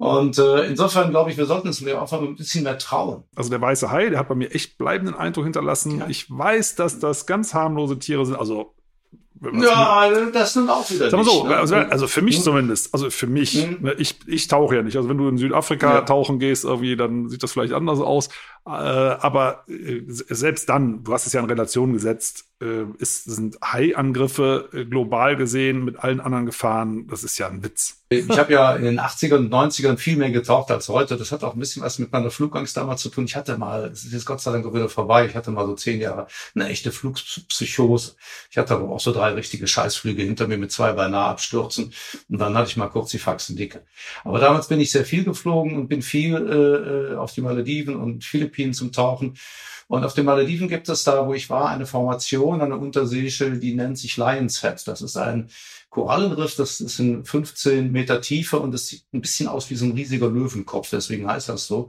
S2: Und äh, insofern glaube ich, wir sollten uns einfach ein bisschen mehr trauen.
S4: Also der weiße Hai, der hat bei mir echt bleibenden Eindruck hinterlassen. Ja. Ich weiß, dass das ganz harmlose Tiere sind. Also
S2: ja, das sind auch wieder.
S4: Sag mal so, nicht, ne? also, also, für mich mhm. zumindest, also für mich, mhm. Ne, ich, ich tauche ja nicht. Also wenn du in Südafrika ja. tauchen gehst, irgendwie, dann sieht das vielleicht anders aus. Äh, aber äh, selbst dann, du hast es ja in Relation gesetzt, äh, ist, sind Hai-Angriffe äh, global gesehen mit allen anderen Gefahren, das ist ja ein Witz.
S2: Ich habe ja in den 80ern und 90ern viel mehr getaucht als heute. Das hat auch ein bisschen was mit meiner Flugangst damals zu tun. Ich hatte mal, es ist jetzt Gott sei Dank wieder vorbei, ich hatte mal so zehn Jahre eine echte Flugpsychose. Ich hatte aber auch so drei richtige Scheißflüge hinter mir mit zwei beinahe Abstürzen. Und dann hatte ich mal kurz die Faxen dicke. Aber damals bin ich sehr viel geflogen und bin viel äh, auf die Malediven und Philippinen zum Tauchen. Und auf den Malediven gibt es da, wo ich war, eine Formation, eine unterseeische, die nennt sich Lion's Head. Das ist ein Korallenriff, das ist in 15 Meter Tiefe und das sieht ein bisschen aus wie so ein riesiger Löwenkopf, deswegen heißt das so.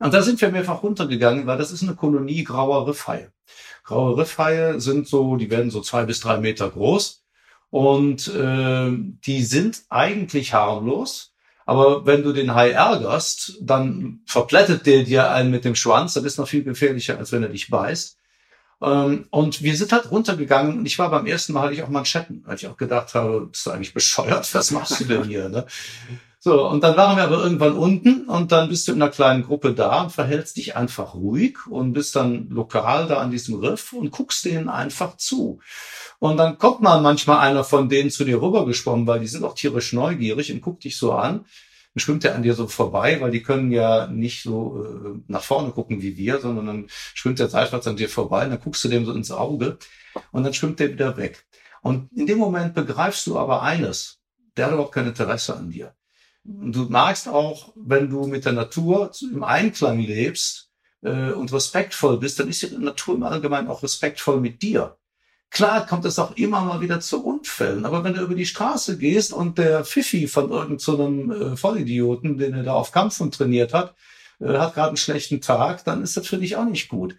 S2: Und da sind wir mehrfach runtergegangen, weil das ist eine Kolonie grauer Riffhaie. Graue Riffhaie sind so, die werden so zwei bis drei Meter groß und äh, die sind eigentlich harmlos aber wenn du den Hai ärgerst, dann verplättet der dir einen mit dem Schwanz. Das ist noch viel gefährlicher, als wenn er dich beißt. Ähm, und wir sind halt runtergegangen und ich war beim ersten Mal hatte ich auch Manschetten, weil ich auch gedacht habe, bist du eigentlich bescheuert? Was machst du denn hier? Ne? So, und dann waren wir aber irgendwann unten und dann bist du in einer kleinen Gruppe da und verhältst dich einfach ruhig und bist dann lokal da an diesem Riff und guckst denen einfach zu. Und dann kommt mal manchmal einer von denen zu dir rübergeschwommen, weil die sind auch tierisch neugierig und guckt dich so an. Dann schwimmt er an dir so vorbei, weil die können ja nicht so äh, nach vorne gucken wie wir, sondern dann schwimmt der seitwärts an dir vorbei und dann guckst du dem so ins Auge und dann schwimmt der wieder weg. Und in dem Moment begreifst du aber eines, der hat überhaupt kein Interesse an dir. Und du merkst auch, wenn du mit der Natur im Einklang lebst äh, und respektvoll bist, dann ist die Natur im Allgemeinen auch respektvoll mit dir. Klar kommt es auch immer mal wieder zu Unfällen, aber wenn du über die Straße gehst und der Pfiffi von irgendeinem so äh, Vollidioten, den er da auf Kampf trainiert hat, äh, hat gerade einen schlechten Tag, dann ist das für dich auch nicht gut.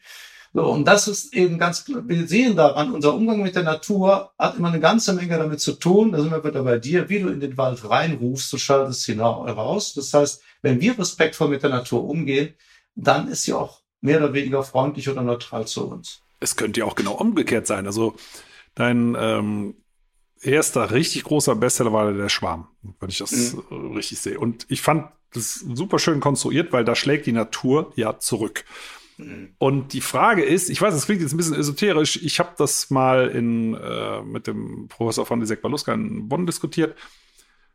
S2: So, und das ist eben ganz, wir sehen daran, unser Umgang mit der Natur hat immer eine ganze Menge damit zu tun, da sind wir wieder bei dir, wie du in den Wald reinrufst, du schaltest sie raus. Das heißt, wenn wir respektvoll mit der Natur umgehen, dann ist sie auch mehr oder weniger freundlich oder neutral zu uns
S4: es könnte ja auch genau umgekehrt sein. Also dein ähm, erster richtig großer Bestseller war der Schwarm, wenn ich das mhm. richtig sehe. Und ich fand das super schön konstruiert, weil da schlägt die Natur ja zurück. Mhm. Und die Frage ist, ich weiß, es klingt jetzt ein bisschen esoterisch, ich habe das mal in, äh, mit dem Professor von Lisek Baluska in Bonn diskutiert.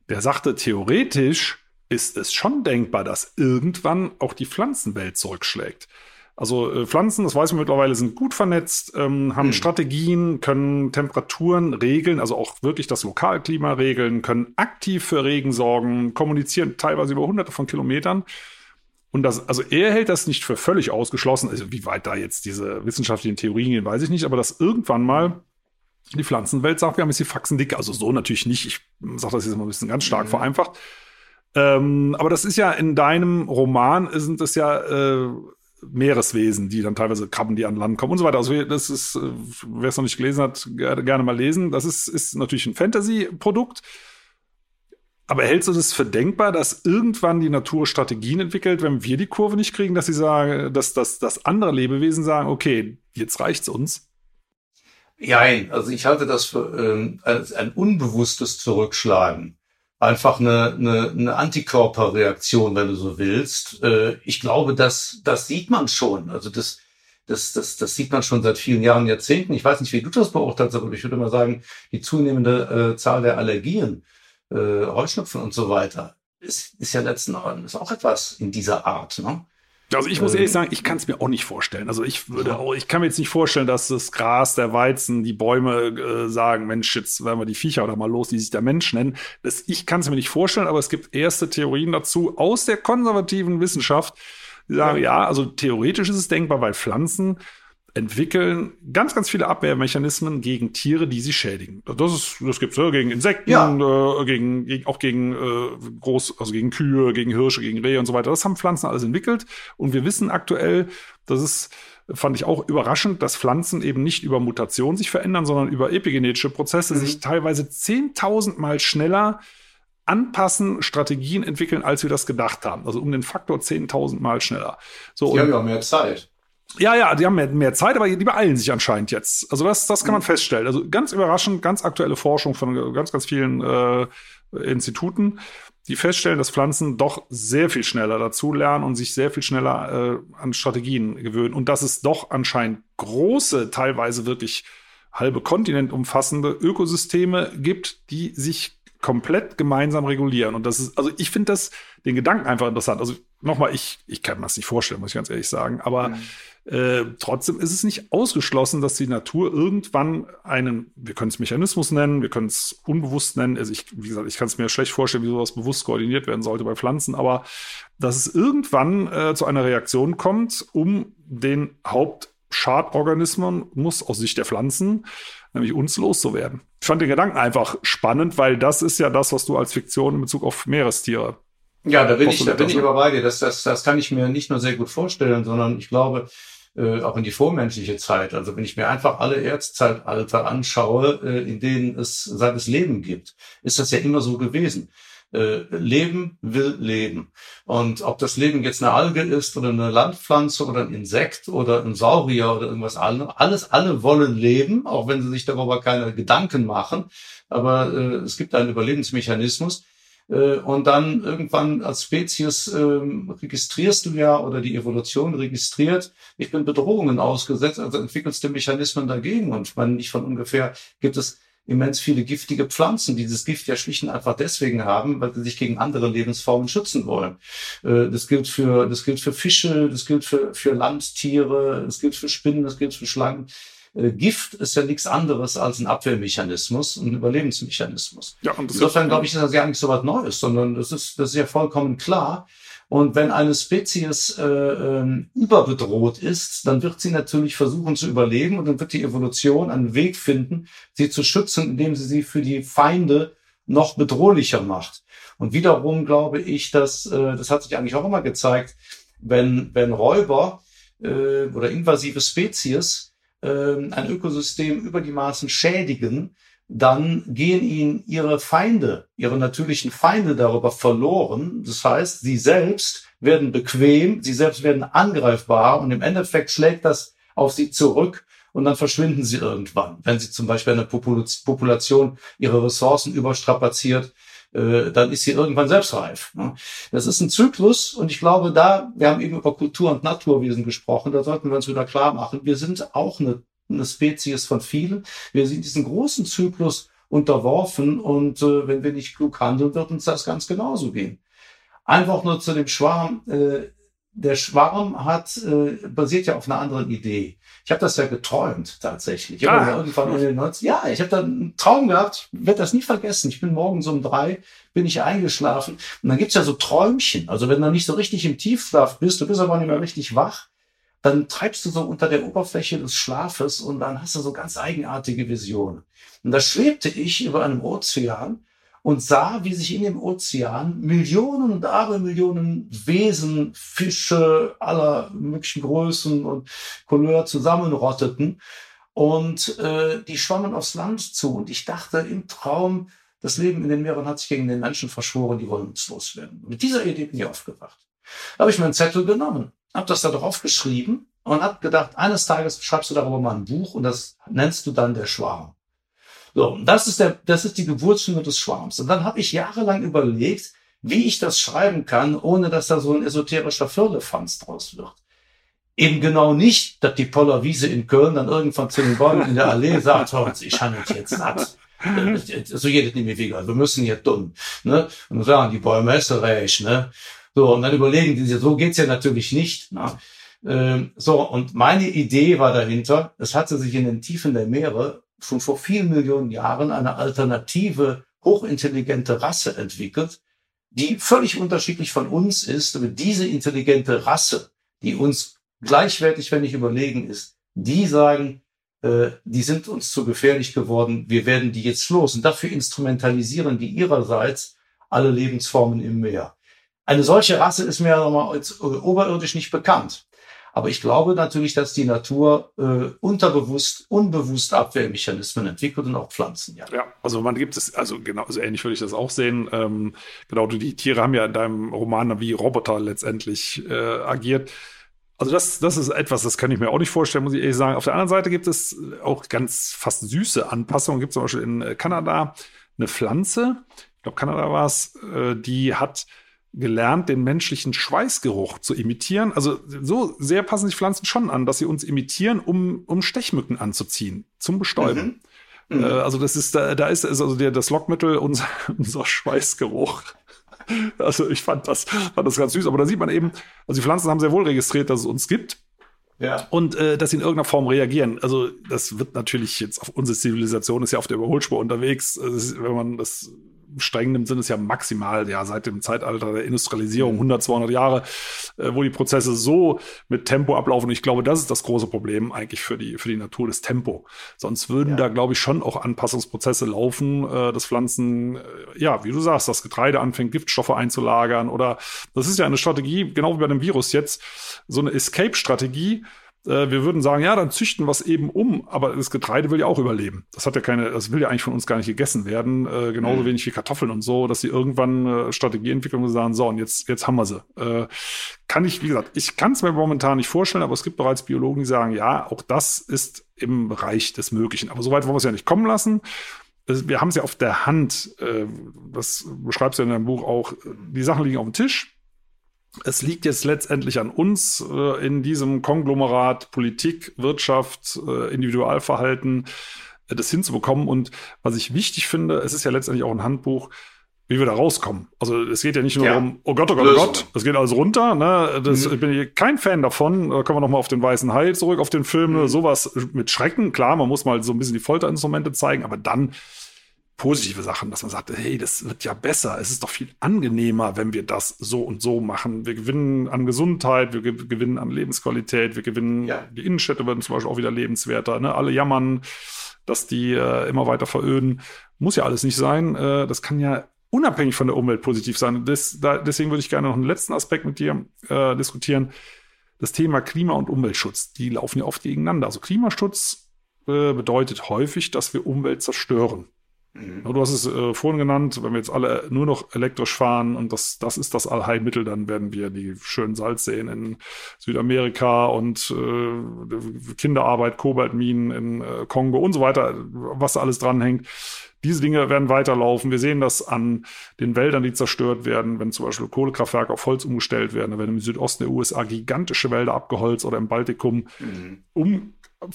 S4: Der sagte, theoretisch ist es schon denkbar, dass irgendwann auch die Pflanzenwelt zurückschlägt. Also äh, Pflanzen, das weiß man mittlerweile, sind gut vernetzt, ähm, haben hm. Strategien, können Temperaturen regeln, also auch wirklich das Lokalklima regeln, können aktiv für Regen sorgen, kommunizieren teilweise über hunderte von Kilometern. Und das, also er hält das nicht für völlig ausgeschlossen. Also wie weit da jetzt diese wissenschaftlichen Theorien gehen, weiß ich nicht, aber dass irgendwann mal die Pflanzenwelt sagt, wir haben jetzt die Faxen dick. Also so natürlich nicht. Ich sage das jetzt mal ein bisschen ganz stark mhm. vereinfacht. Ähm, aber das ist ja in deinem Roman, sind es ja äh, Meereswesen, die dann teilweise Krabben, die an Land kommen und so weiter. Also das ist, äh, wer es noch nicht gelesen hat, gerne mal lesen. Das ist, ist natürlich ein Fantasy-Produkt. Aber hältst du das für denkbar, dass irgendwann die Natur Strategien entwickelt, wenn wir die Kurve nicht kriegen, dass sie sagen, dass, dass, dass andere Lebewesen sagen, okay, jetzt reicht's uns?
S2: Nein, also ich halte das für ähm, ein unbewusstes Zurückschlagen einfach eine, eine, eine Antikörperreaktion, wenn du so willst. Äh, ich glaube, das, das sieht man schon. Also das, das, das, das sieht man schon seit vielen Jahren, Jahrzehnten. Ich weiß nicht, wie du das beurteilst, aber ich würde mal sagen, die zunehmende äh, Zahl der Allergien, äh, Heuschnupfen und so weiter, ist, ist ja letzten Endes auch etwas in dieser Art. Ne?
S4: Also ich muss ehrlich ähm. sagen, ich kann es mir auch nicht vorstellen. Also ich würde auch, ich kann mir jetzt nicht vorstellen, dass das Gras, der Weizen, die Bäume äh, sagen, Mensch, jetzt werden wir die Viecher oder mal los, die sich der Mensch nennen. Das, ich kann es mir nicht vorstellen, aber es gibt erste Theorien dazu aus der konservativen Wissenschaft, die sagen, ja, ja also theoretisch ist es denkbar, weil Pflanzen entwickeln ganz, ganz viele Abwehrmechanismen gegen Tiere, die sie schädigen. Das ist, das gibt's ja, gegen Insekten, ja. äh, gegen, gegen, auch gegen äh, groß, also gegen Kühe, gegen Hirsche, gegen Rehe und so weiter. Das haben Pflanzen alles entwickelt. Und wir wissen aktuell, das ist, fand ich auch überraschend, dass Pflanzen eben nicht über Mutation sich verändern, sondern über epigenetische Prozesse mhm. sich teilweise 10.000 Mal schneller anpassen, Strategien entwickeln, als wir das gedacht haben. Also um den Faktor 10.000 Mal schneller.
S2: So, die haben ja auch mehr Zeit.
S4: Ja, ja, die haben mehr, mehr Zeit, aber die beeilen sich anscheinend jetzt. Also das, das kann man mhm. feststellen. Also ganz überraschend, ganz aktuelle Forschung von ganz, ganz vielen äh, Instituten, die feststellen, dass Pflanzen doch sehr viel schneller dazu lernen und sich sehr viel schneller äh, an Strategien gewöhnen. Und dass es doch anscheinend große, teilweise wirklich halbe Kontinent umfassende Ökosysteme gibt, die sich komplett gemeinsam regulieren. Und das ist, also ich finde das, den Gedanken einfach interessant. Also nochmal, ich, ich kann mir das nicht vorstellen, muss ich ganz ehrlich sagen. Aber mhm äh, trotzdem ist es nicht ausgeschlossen, dass die Natur irgendwann einen, wir können es Mechanismus nennen, wir können es unbewusst nennen. Also ich, wie gesagt, ich kann es mir schlecht vorstellen, wie sowas bewusst koordiniert werden sollte bei Pflanzen, aber dass es irgendwann äh, zu einer Reaktion kommt, um den Hauptschadorganismus aus Sicht der Pflanzen, nämlich uns loszuwerden. Ich fand den Gedanken einfach spannend, weil das ist ja das, was du als Fiktion in Bezug auf Meerestiere
S2: ja, da bin ich, da bin ich aber bei dir. Das, das, das kann ich mir nicht nur sehr gut vorstellen, sondern ich glaube, äh, auch in die vormenschliche Zeit. Also wenn ich mir einfach alle Erdzeitalter anschaue, äh, in denen es seines Leben gibt, ist das ja immer so gewesen. Äh, Leben will Leben. Und ob das Leben jetzt eine Alge ist oder eine Landpflanze oder ein Insekt oder ein Saurier oder irgendwas anderes, alles, alle wollen leben, auch wenn sie sich darüber keine Gedanken machen. Aber äh, es gibt einen Überlebensmechanismus, äh, und dann irgendwann als Spezies ähm, registrierst du ja oder die Evolution registriert, ich bin Bedrohungen ausgesetzt, also entwickelst du Mechanismen dagegen. Und man nicht von ungefähr gibt es immens viele giftige Pflanzen, die dieses Gift ja schlicht und einfach deswegen haben, weil sie sich gegen andere Lebensformen schützen wollen. Äh, das gilt für, das gilt für Fische, das gilt für, für Landtiere, das gilt für Spinnen, das gilt für Schlangen. Äh, Gift ist ja nichts anderes als ein Abwehrmechanismus, ein Überlebensmechanismus. Ja, und Insofern glaube ich, ist das ja nicht so was Neues, sondern das ist, das ist ja vollkommen klar. Und wenn eine Spezies äh, äh, überbedroht ist, dann wird sie natürlich versuchen zu überleben und dann wird die Evolution einen Weg finden, sie zu schützen, indem sie sie für die Feinde noch bedrohlicher macht. Und wiederum glaube ich, dass äh, das hat sich eigentlich auch immer gezeigt, wenn wenn Räuber äh, oder invasive Spezies äh, ein Ökosystem über die Maßen schädigen, dann gehen ihnen ihre Feinde, ihre natürlichen Feinde darüber verloren. Das heißt, sie selbst werden bequem, sie selbst werden angreifbar und im Endeffekt schlägt das auf sie zurück und dann verschwinden sie irgendwann. Wenn sie zum Beispiel eine Population ihre Ressourcen überstrapaziert, äh, dann ist sie irgendwann selbst reif. Ne? Das ist ein Zyklus und ich glaube, da, wir haben eben über Kultur und Naturwesen gesprochen, da sollten wir uns wieder klar machen, wir sind auch eine, eine Spezies von vielen. Wir sind diesen großen Zyklus unterworfen und äh, wenn wir nicht klug handeln, wird uns das ganz genauso gehen. Einfach nur zu dem Schwarm. Äh, der Schwarm hat äh, basiert ja auf einer anderen Idee. Ich habe das ja geträumt tatsächlich. Ich ah. irgendwann in den 90, ja, ich habe da einen Traum gehabt, werde das nie vergessen. Ich bin morgens um drei, bin ich eingeschlafen und dann gibt's ja so Träumchen. Also wenn du nicht so richtig im Tiefschlaf bist, du bist aber nicht mehr richtig wach, dann treibst du so unter der Oberfläche des Schlafes und dann hast du so ganz eigenartige Visionen. Und da schwebte ich über einem Ozean und sah, wie sich in dem Ozean Millionen und Abermillionen Wesen, Fische aller möglichen Größen und Couleur zusammenrotteten. Und äh, die schwammen aufs Land zu. Und ich dachte im Traum, das Leben in den Meeren hat sich gegen den Menschen verschworen, die wollen uns loswerden. Mit dieser Idee bin ich aufgewacht. Da habe ich meinen Zettel genommen, habe das da drauf geschrieben und habe gedacht, eines Tages schreibst du darüber mal ein Buch und das nennst du dann der Schwarm. So, das ist der, das ist die Geburtsstunde des Schwarms. Und dann habe ich jahrelang überlegt, wie ich das schreiben kann, ohne dass da so ein esoterischer Firlefanz draus wird. Eben genau nicht, dass die Poller Wiese in Köln dann irgendwann zu den Bäumen in der Allee sagt, uns, ich handelt jetzt satt. So geht es nicht mehr wieder. Wir müssen hier tun. Ne? Und dann sagen die Bäume, ist recht. Ne? So, und dann überlegen die sich, so geht's ja natürlich nicht. Ne? Ähm, so, und meine Idee war dahinter, es hatte sich in den Tiefen der Meere schon vor vielen Millionen Jahren eine alternative, hochintelligente Rasse entwickelt, die völlig unterschiedlich von uns ist. Aber diese intelligente Rasse, die uns gleichwertig, wenn nicht überlegen ist, die sagen, äh, die sind uns zu gefährlich geworden, wir werden die jetzt los. Und dafür instrumentalisieren die ihrerseits alle Lebensformen im Meer. Eine solche Rasse ist mir nochmal als oberirdisch nicht bekannt. Aber ich glaube natürlich, dass die Natur äh, unterbewusst, unbewusst Abwehrmechanismen entwickelt und auch Pflanzen.
S4: Ja, ja also man gibt es, also genau, so ähnlich würde ich das auch sehen. Ähm, genau, die Tiere haben ja in deinem Roman wie Roboter letztendlich äh, agiert. Also das, das ist etwas, das kann ich mir auch nicht vorstellen, muss ich ehrlich sagen. Auf der anderen Seite gibt es auch ganz fast süße Anpassungen. Gibt zum Beispiel in äh, Kanada eine Pflanze, ich glaube Kanada war es, äh, die hat gelernt, den menschlichen Schweißgeruch zu imitieren. Also so sehr passen sich Pflanzen schon an, dass sie uns imitieren, um, um Stechmücken anzuziehen, zum Bestäuben. Mhm. Mhm. Äh, also das ist, da, da ist also der, das Lockmittel unser, *laughs* unser Schweißgeruch. Also ich fand das, fand das ganz süß. Aber da sieht man eben, also die Pflanzen haben sehr wohl registriert, dass es uns gibt. Ja. Und äh, dass sie in irgendeiner Form reagieren. Also das wird natürlich jetzt auf unsere Zivilisation ist ja auf der Überholspur unterwegs. Ist, wenn man das streng nimmt, sind es ja maximal ja seit dem Zeitalter der Industrialisierung 100, 200 Jahre, äh, wo die Prozesse so mit Tempo ablaufen. Und ich glaube, das ist das große Problem eigentlich für die für die Natur, das Tempo. Sonst würden ja. da glaube ich schon auch Anpassungsprozesse laufen, äh, dass Pflanzen äh, ja, wie du sagst, das Getreide anfängt Giftstoffe einzulagern oder das ist ja eine Strategie, genau wie bei dem Virus jetzt, so eine Escape-Strategie äh, wir würden sagen, ja, dann züchten wir es eben um, aber das Getreide will ja auch überleben. Das hat ja keine, das will ja eigentlich von uns gar nicht gegessen werden, äh, genauso mhm. wenig wie Kartoffeln und so, dass sie irgendwann äh, Strategie entwickeln und sagen, so, und jetzt, jetzt haben wir sie. Äh, kann ich, wie gesagt, ich kann es mir momentan nicht vorstellen, aber es gibt bereits Biologen, die sagen, ja, auch das ist im Bereich des Möglichen. Aber soweit wollen wir es ja nicht kommen lassen wir haben es ja auf der Hand, äh, das beschreibst du in deinem Buch auch, die Sachen liegen auf dem Tisch es liegt jetzt letztendlich an uns äh, in diesem Konglomerat Politik, Wirtschaft, äh, Individualverhalten, äh, das hinzubekommen. Und was ich wichtig finde, es ist ja letztendlich auch ein Handbuch, wie wir da rauskommen. Also es geht ja nicht nur ja. um, oh Gott, oh Gott, oh Gott, es geht alles runter. Ne? Das, mhm. Ich bin kein Fan davon. Da kommen wir nochmal auf den Weißen Hai zurück, auf den Film. Mhm. Sowas mit Schrecken. Klar, man muss mal so ein bisschen die Folterinstrumente zeigen, aber dann positive Sachen, dass man sagt, hey, das wird ja besser. Es ist doch viel angenehmer, wenn wir das so und so machen. Wir gewinnen an Gesundheit, wir gewinnen an Lebensqualität, wir gewinnen, ja. die Innenstädte werden zum Beispiel auch wieder lebenswerter. Ne? Alle jammern, dass die äh, immer weiter veröden. Muss ja alles nicht sein. Äh, das kann ja unabhängig von der Umwelt positiv sein. Das, da, deswegen würde ich gerne noch einen letzten Aspekt mit dir äh, diskutieren. Das Thema Klima- und Umweltschutz, die laufen ja oft gegeneinander. Also Klimaschutz äh, bedeutet häufig, dass wir Umwelt zerstören. Mhm. Du hast es äh, vorhin genannt, wenn wir jetzt alle nur noch elektrisch fahren und das, das ist das Allheilmittel, dann werden wir die schönen Salzseen in Südamerika und äh, Kinderarbeit, Kobaltminen in äh, Kongo und so weiter, was da alles dranhängt. Diese Dinge werden weiterlaufen. Wir sehen das an den Wäldern, die zerstört werden, wenn zum Beispiel Kohlekraftwerke auf Holz umgestellt werden. Werden im Südosten der USA gigantische Wälder abgeholzt oder im Baltikum, mhm. um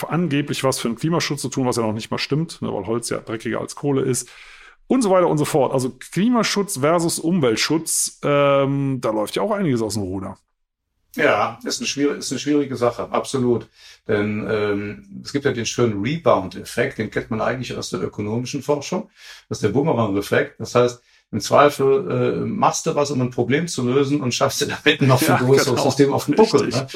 S4: angeblich was für den Klimaschutz zu tun, was ja noch nicht mal stimmt, ne, weil Holz ja dreckiger als Kohle ist. Und so weiter und so fort. Also Klimaschutz versus Umweltschutz, ähm, da läuft ja auch einiges aus dem Ruder.
S2: Ja, ist eine, schwierige, ist eine schwierige Sache, absolut. Denn ähm, es gibt ja den schönen Rebound-Effekt, den kennt man eigentlich aus der ökonomischen Forschung. Das ist der Boomerang-Effekt. Das heißt, im Zweifel äh, machst du was, um ein Problem zu lösen und schaffst dir damit noch ein größeres genau. System auf den Buckel. ne?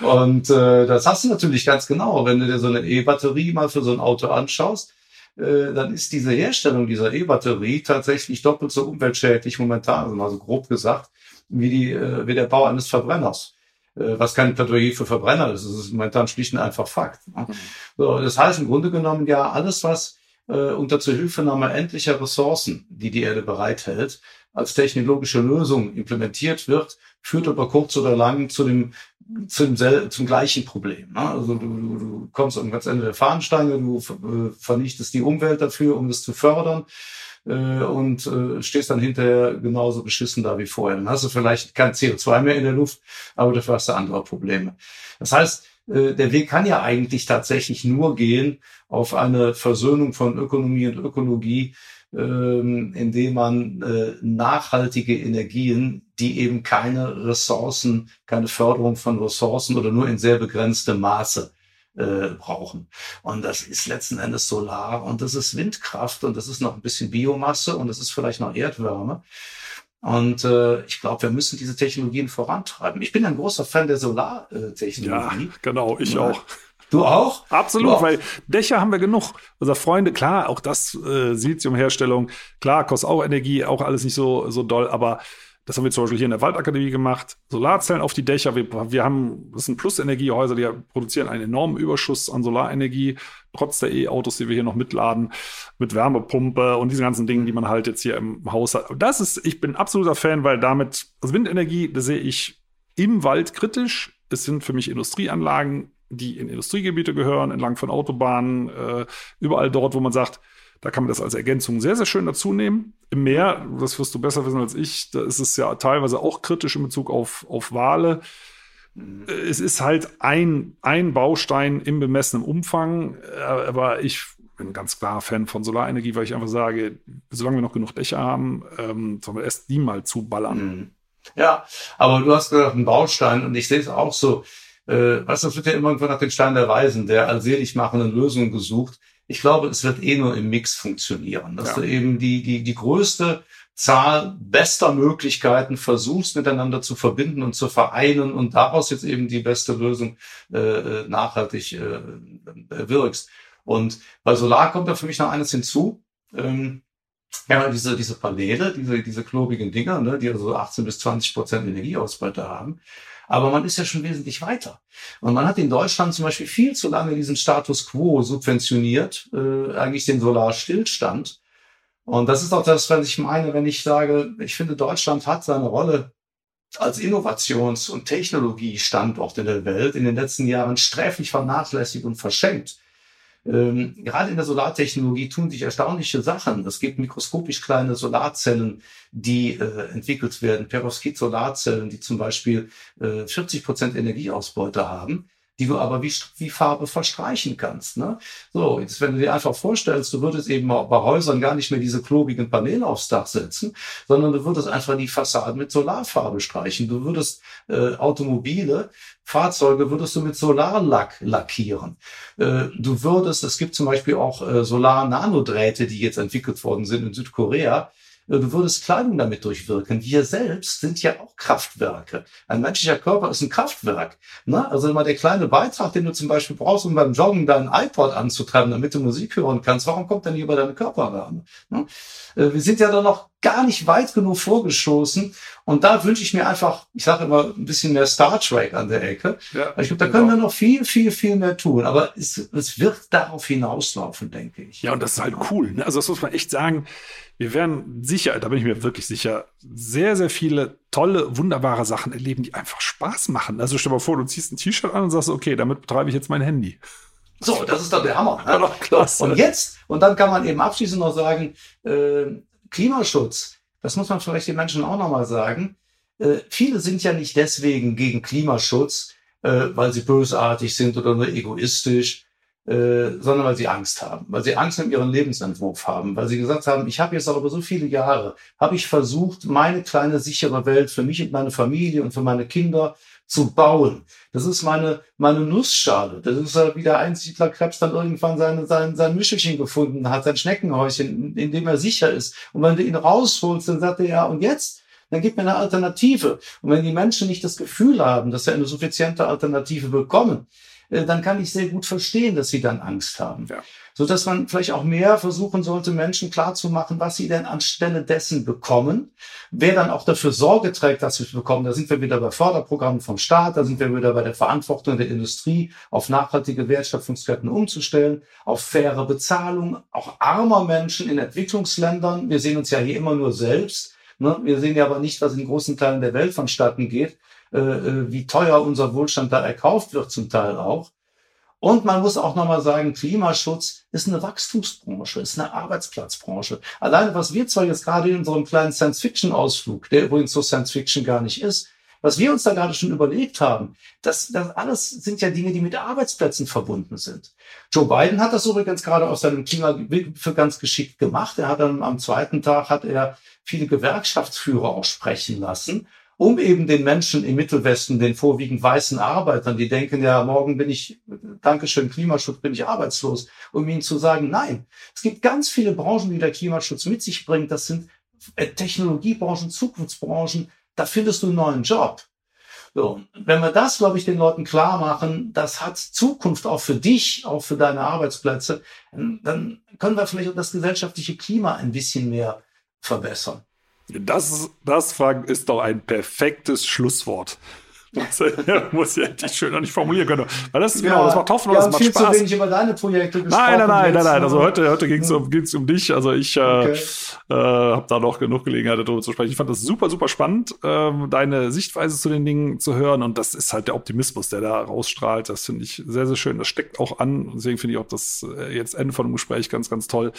S2: Und äh, das hast du natürlich ganz genau. Wenn du dir so eine E-Batterie mal für so ein Auto anschaust, äh, dann ist diese Herstellung dieser E-Batterie tatsächlich doppelt so umweltschädlich momentan, also grob gesagt, wie, die, äh, wie der Bau eines Verbrenners. Äh, was kein Plädoyer für Verbrenner ist. Das ist momentan schlicht und einfach Fakt. Ne? Mhm. So, das heißt im Grunde genommen ja, alles, was äh, unter Zuhilfenahme endlicher Ressourcen, die die Erde bereithält, als technologische Lösung implementiert wird, führt aber kurz oder lang zu dem zum, zum gleichen Problem. Ne? Also du, du, du kommst am Ende der Fahnenstange, du äh, vernichtest die Umwelt dafür, um es zu fördern äh, und äh, stehst dann hinterher genauso beschissen da wie vorher. Dann hast du vielleicht kein CO2 mehr in der Luft, aber dafür hast du andere Probleme. Das heißt, der Weg kann ja eigentlich tatsächlich nur gehen auf eine Versöhnung von Ökonomie und Ökologie, ähm, indem man äh, nachhaltige Energien, die eben keine Ressourcen, keine Förderung von Ressourcen oder nur in sehr begrenztem Maße äh, brauchen. Und das ist letzten Endes Solar und das ist Windkraft und das ist noch ein bisschen Biomasse und das ist vielleicht noch Erdwärme. Und äh, ich glaube, wir müssen diese Technologien vorantreiben. Ich bin ein großer Fan der Solartechnologie.
S4: Ja, genau, ich ja. auch.
S2: Du auch?
S4: Absolut, du auch. weil Dächer haben wir genug. Unser Freunde, klar, auch das äh, Siliziumherstellung, klar, kostet auch Energie, auch alles nicht so, so doll, aber das haben wir zum Beispiel hier in der Waldakademie gemacht. Solarzellen auf die Dächer. Wir, wir haben, das sind Plusenergiehäuser, die produzieren einen enormen Überschuss an Solarenergie, trotz der E-Autos, die wir hier noch mitladen, mit Wärmepumpe und diesen ganzen Dingen, die man halt jetzt hier im Haus hat. Das ist, ich bin absoluter Fan, weil damit, also Windenergie, das sehe ich im Wald kritisch. Es sind für mich Industrieanlagen, die in Industriegebiete gehören, entlang von Autobahnen, äh, überall dort, wo man sagt, da kann man das als Ergänzung sehr, sehr schön dazu nehmen. Im Meer, das wirst du besser wissen als ich, da ist es ja teilweise auch kritisch in Bezug auf, auf Wale. Es ist halt ein, ein Baustein im bemessenen Umfang, aber ich bin ganz klarer Fan von Solarenergie, weil ich einfach sage, solange wir noch genug Dächer haben, ähm, sollen wir erst die mal zuballern. Mhm.
S2: Ja, aber du hast gesagt, ein Baustein und ich sehe es auch so. Äh, weißt du, es wird ja immer nach den Stein der Weisen, der allselig machenden Lösungen gesucht ich glaube, es wird eh nur im Mix funktionieren, dass ja. du eben die, die, die größte Zahl bester Möglichkeiten versuchst miteinander zu verbinden und zu vereinen und daraus jetzt eben die beste Lösung äh, äh nachhaltig äh, wirkst. Und bei Solar kommt da für mich noch eines hinzu. Ähm, ja, diese, diese Paneele, diese, diese klobigen Dinger, ne, die also 18 bis 20 Prozent Energieausbeute haben. Aber man ist ja schon wesentlich weiter. Und man hat in Deutschland zum Beispiel viel zu lange diesen Status quo subventioniert, äh, eigentlich den Solarstillstand. Und das ist auch das, was ich meine, wenn ich sage, ich finde, Deutschland hat seine Rolle als Innovations- und Technologiestandort in der Welt in den letzten Jahren sträflich vernachlässigt und verschenkt. Ähm, gerade in der Solartechnologie tun sich erstaunliche Sachen. Es gibt mikroskopisch kleine Solarzellen, die äh, entwickelt werden, Perovskit-Solarzellen, die zum Beispiel äh, 40 Prozent Energieausbeute haben die du aber wie, wie Farbe verstreichen kannst. Ne? So, jetzt wenn du dir einfach vorstellst, du würdest eben bei Häusern gar nicht mehr diese klobigen Paneele aufs Dach setzen, sondern du würdest einfach die Fassaden mit Solarfarbe streichen. Du würdest äh, Automobile, Fahrzeuge würdest du mit Solarlack lackieren. Äh, du würdest, es gibt zum Beispiel auch äh, Solar-Nanodrähte, die jetzt entwickelt worden sind in Südkorea, du würdest Kleidung damit durchwirken. Wir selbst sind ja auch Kraftwerke. Ein menschlicher Körper ist ein Kraftwerk. Ne? Also immer der kleine Beitrag, den du zum Beispiel brauchst, um beim Joggen deinen iPod anzutreiben, damit du Musik hören kannst, warum kommt denn hier bei deinem Körperwärme? Äh, wir sind ja da noch gar nicht weit genug vorgeschossen. Und da wünsche ich mir einfach, ich sage immer, ein bisschen mehr Star Trek an der Ecke. Ja, ich glaube, da können genau. wir noch viel, viel, viel mehr tun. Aber es, es wird darauf hinauslaufen, denke ich.
S4: Ja, und das ist halt cool. Ne? Also das muss man echt sagen. Wir werden sicher, da bin ich mir wirklich sicher, sehr, sehr viele tolle, wunderbare Sachen erleben, die einfach Spaß machen. Also stell dir mal vor, du ziehst ein T-Shirt an und sagst, okay, damit betreibe ich jetzt mein Handy.
S2: So, das ist doch der Hammer. Ne? *laughs* Klasse. Und jetzt, und dann kann man eben abschließend noch sagen, äh, Klimaschutz, das muss man vielleicht den Menschen auch nochmal sagen. Äh, viele sind ja nicht deswegen gegen Klimaschutz, äh, weil sie bösartig sind oder nur egoistisch, äh, sondern weil sie Angst haben, weil sie Angst um ihren Lebensentwurf haben, weil sie gesagt haben, ich habe jetzt aber so viele Jahre, habe ich versucht, meine kleine sichere Welt für mich und meine Familie und für meine Kinder zu bauen. Das ist meine, meine Nussschale. Das ist wie der Einsiedlerkrebs dann irgendwann sein, sein, sein Mischelchen gefunden hat, sein Schneckenhäuschen, in, in dem er sicher ist. Und wenn du ihn rausholst, dann sagt er, ja, und jetzt? Dann gib mir eine Alternative. Und wenn die Menschen nicht das Gefühl haben, dass sie eine suffiziente Alternative bekommen, dann kann ich sehr gut verstehen, dass sie dann Angst haben. Ja. So dass man vielleicht auch mehr versuchen sollte, Menschen klarzumachen, was sie denn anstelle dessen bekommen, wer dann auch dafür Sorge trägt, dass sie es bekommen. Da sind wir wieder bei Förderprogrammen vom Staat, da sind wir wieder bei der Verantwortung der Industrie, auf nachhaltige Wertschöpfungsketten umzustellen, auf faire Bezahlung, auch armer Menschen in Entwicklungsländern. Wir sehen uns ja hier immer nur selbst. Ne? Wir sehen ja aber nicht, was in großen Teilen der Welt vonstatten geht. Äh, äh, wie teuer unser Wohlstand da erkauft wird zum Teil auch. Und man muss auch nochmal sagen, Klimaschutz ist eine Wachstumsbranche, ist eine Arbeitsplatzbranche. Alleine, was wir zwar jetzt gerade in unserem kleinen Science-Fiction-Ausflug, der übrigens so Science-Fiction gar nicht ist, was wir uns da gerade schon überlegt haben, das, das alles sind ja Dinge, die mit Arbeitsplätzen verbunden sind. Joe Biden hat das übrigens gerade aus seinem Klima für ganz geschickt gemacht. Er hat dann am zweiten Tag hat er viele Gewerkschaftsführer auch sprechen lassen um eben den Menschen im Mittelwesten, den vorwiegend weißen Arbeitern, die denken, ja, morgen bin ich, Dankeschön, Klimaschutz, bin ich arbeitslos, um ihnen zu sagen, nein, es gibt ganz viele Branchen, die der Klimaschutz mit sich bringt. Das sind äh, Technologiebranchen, Zukunftsbranchen, da findest du einen neuen Job. So, wenn wir das, glaube ich, den Leuten klar machen, das hat Zukunft auch für dich, auch für deine Arbeitsplätze, dann können wir vielleicht auch das gesellschaftliche Klima ein bisschen mehr verbessern.
S4: Das, das Frank, ist doch ein perfektes Schlusswort. Das *laughs* muss ich endlich schöner nicht formulieren können. Weil das ist ja, genau, das macht Hoffnung,
S2: das
S4: macht
S2: viel Spaß. zu wenig über deine Projekte gesprochen.
S4: Nein, nein, nein, nein, nein. Also heute, heute ging es um, ging's um dich. Also ich äh, okay. äh, habe da noch genug Gelegenheit, darüber zu sprechen. Ich fand das super, super spannend, äh, deine Sichtweise zu den Dingen zu hören. Und das ist halt der Optimismus, der da rausstrahlt. Das finde ich sehr, sehr schön. Das steckt auch an. Deswegen finde ich auch das äh, jetzt Ende von dem Gespräch ganz, ganz toll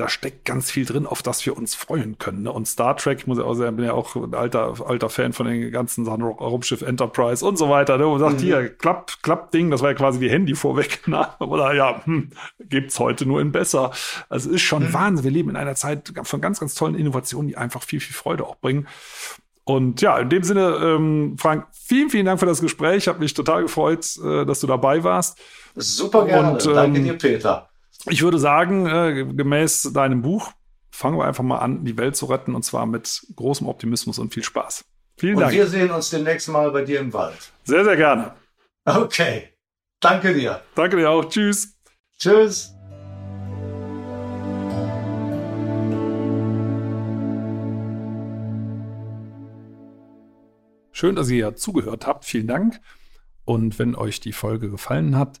S4: da steckt ganz viel drin, auf das wir uns freuen können. Ne? Und Star Trek, ich muss ja auch sagen, bin ja auch ein alter, alter Fan von den ganzen Sachen, Raumschiff Enterprise und so weiter. Ne? Und sagt, mhm. hier, Klapp, Klapp-Ding, das war ja quasi die Handy vorweg. *laughs* Na? Oder ja, hm, gibt's heute nur in besser. Also es ist schon mhm. Wahnsinn. Wir leben in einer Zeit von ganz, ganz tollen Innovationen, die einfach viel, viel Freude auch bringen. Und ja, in dem Sinne, ähm, Frank, vielen, vielen Dank für das Gespräch. Hat mich total gefreut, äh, dass du dabei warst.
S2: Super gerne. Und, ähm, Danke dir, Peter.
S4: Ich würde sagen, äh, gemäß deinem Buch, fangen wir einfach mal an, die Welt zu retten und zwar mit großem Optimismus und viel Spaß. Vielen und Dank.
S2: Und wir sehen uns demnächst mal bei dir im Wald.
S4: Sehr, sehr gerne.
S2: Okay. Danke dir.
S4: Danke dir auch. Tschüss.
S2: Tschüss.
S4: Schön, dass ihr ja zugehört habt. Vielen Dank. Und wenn euch die Folge gefallen hat,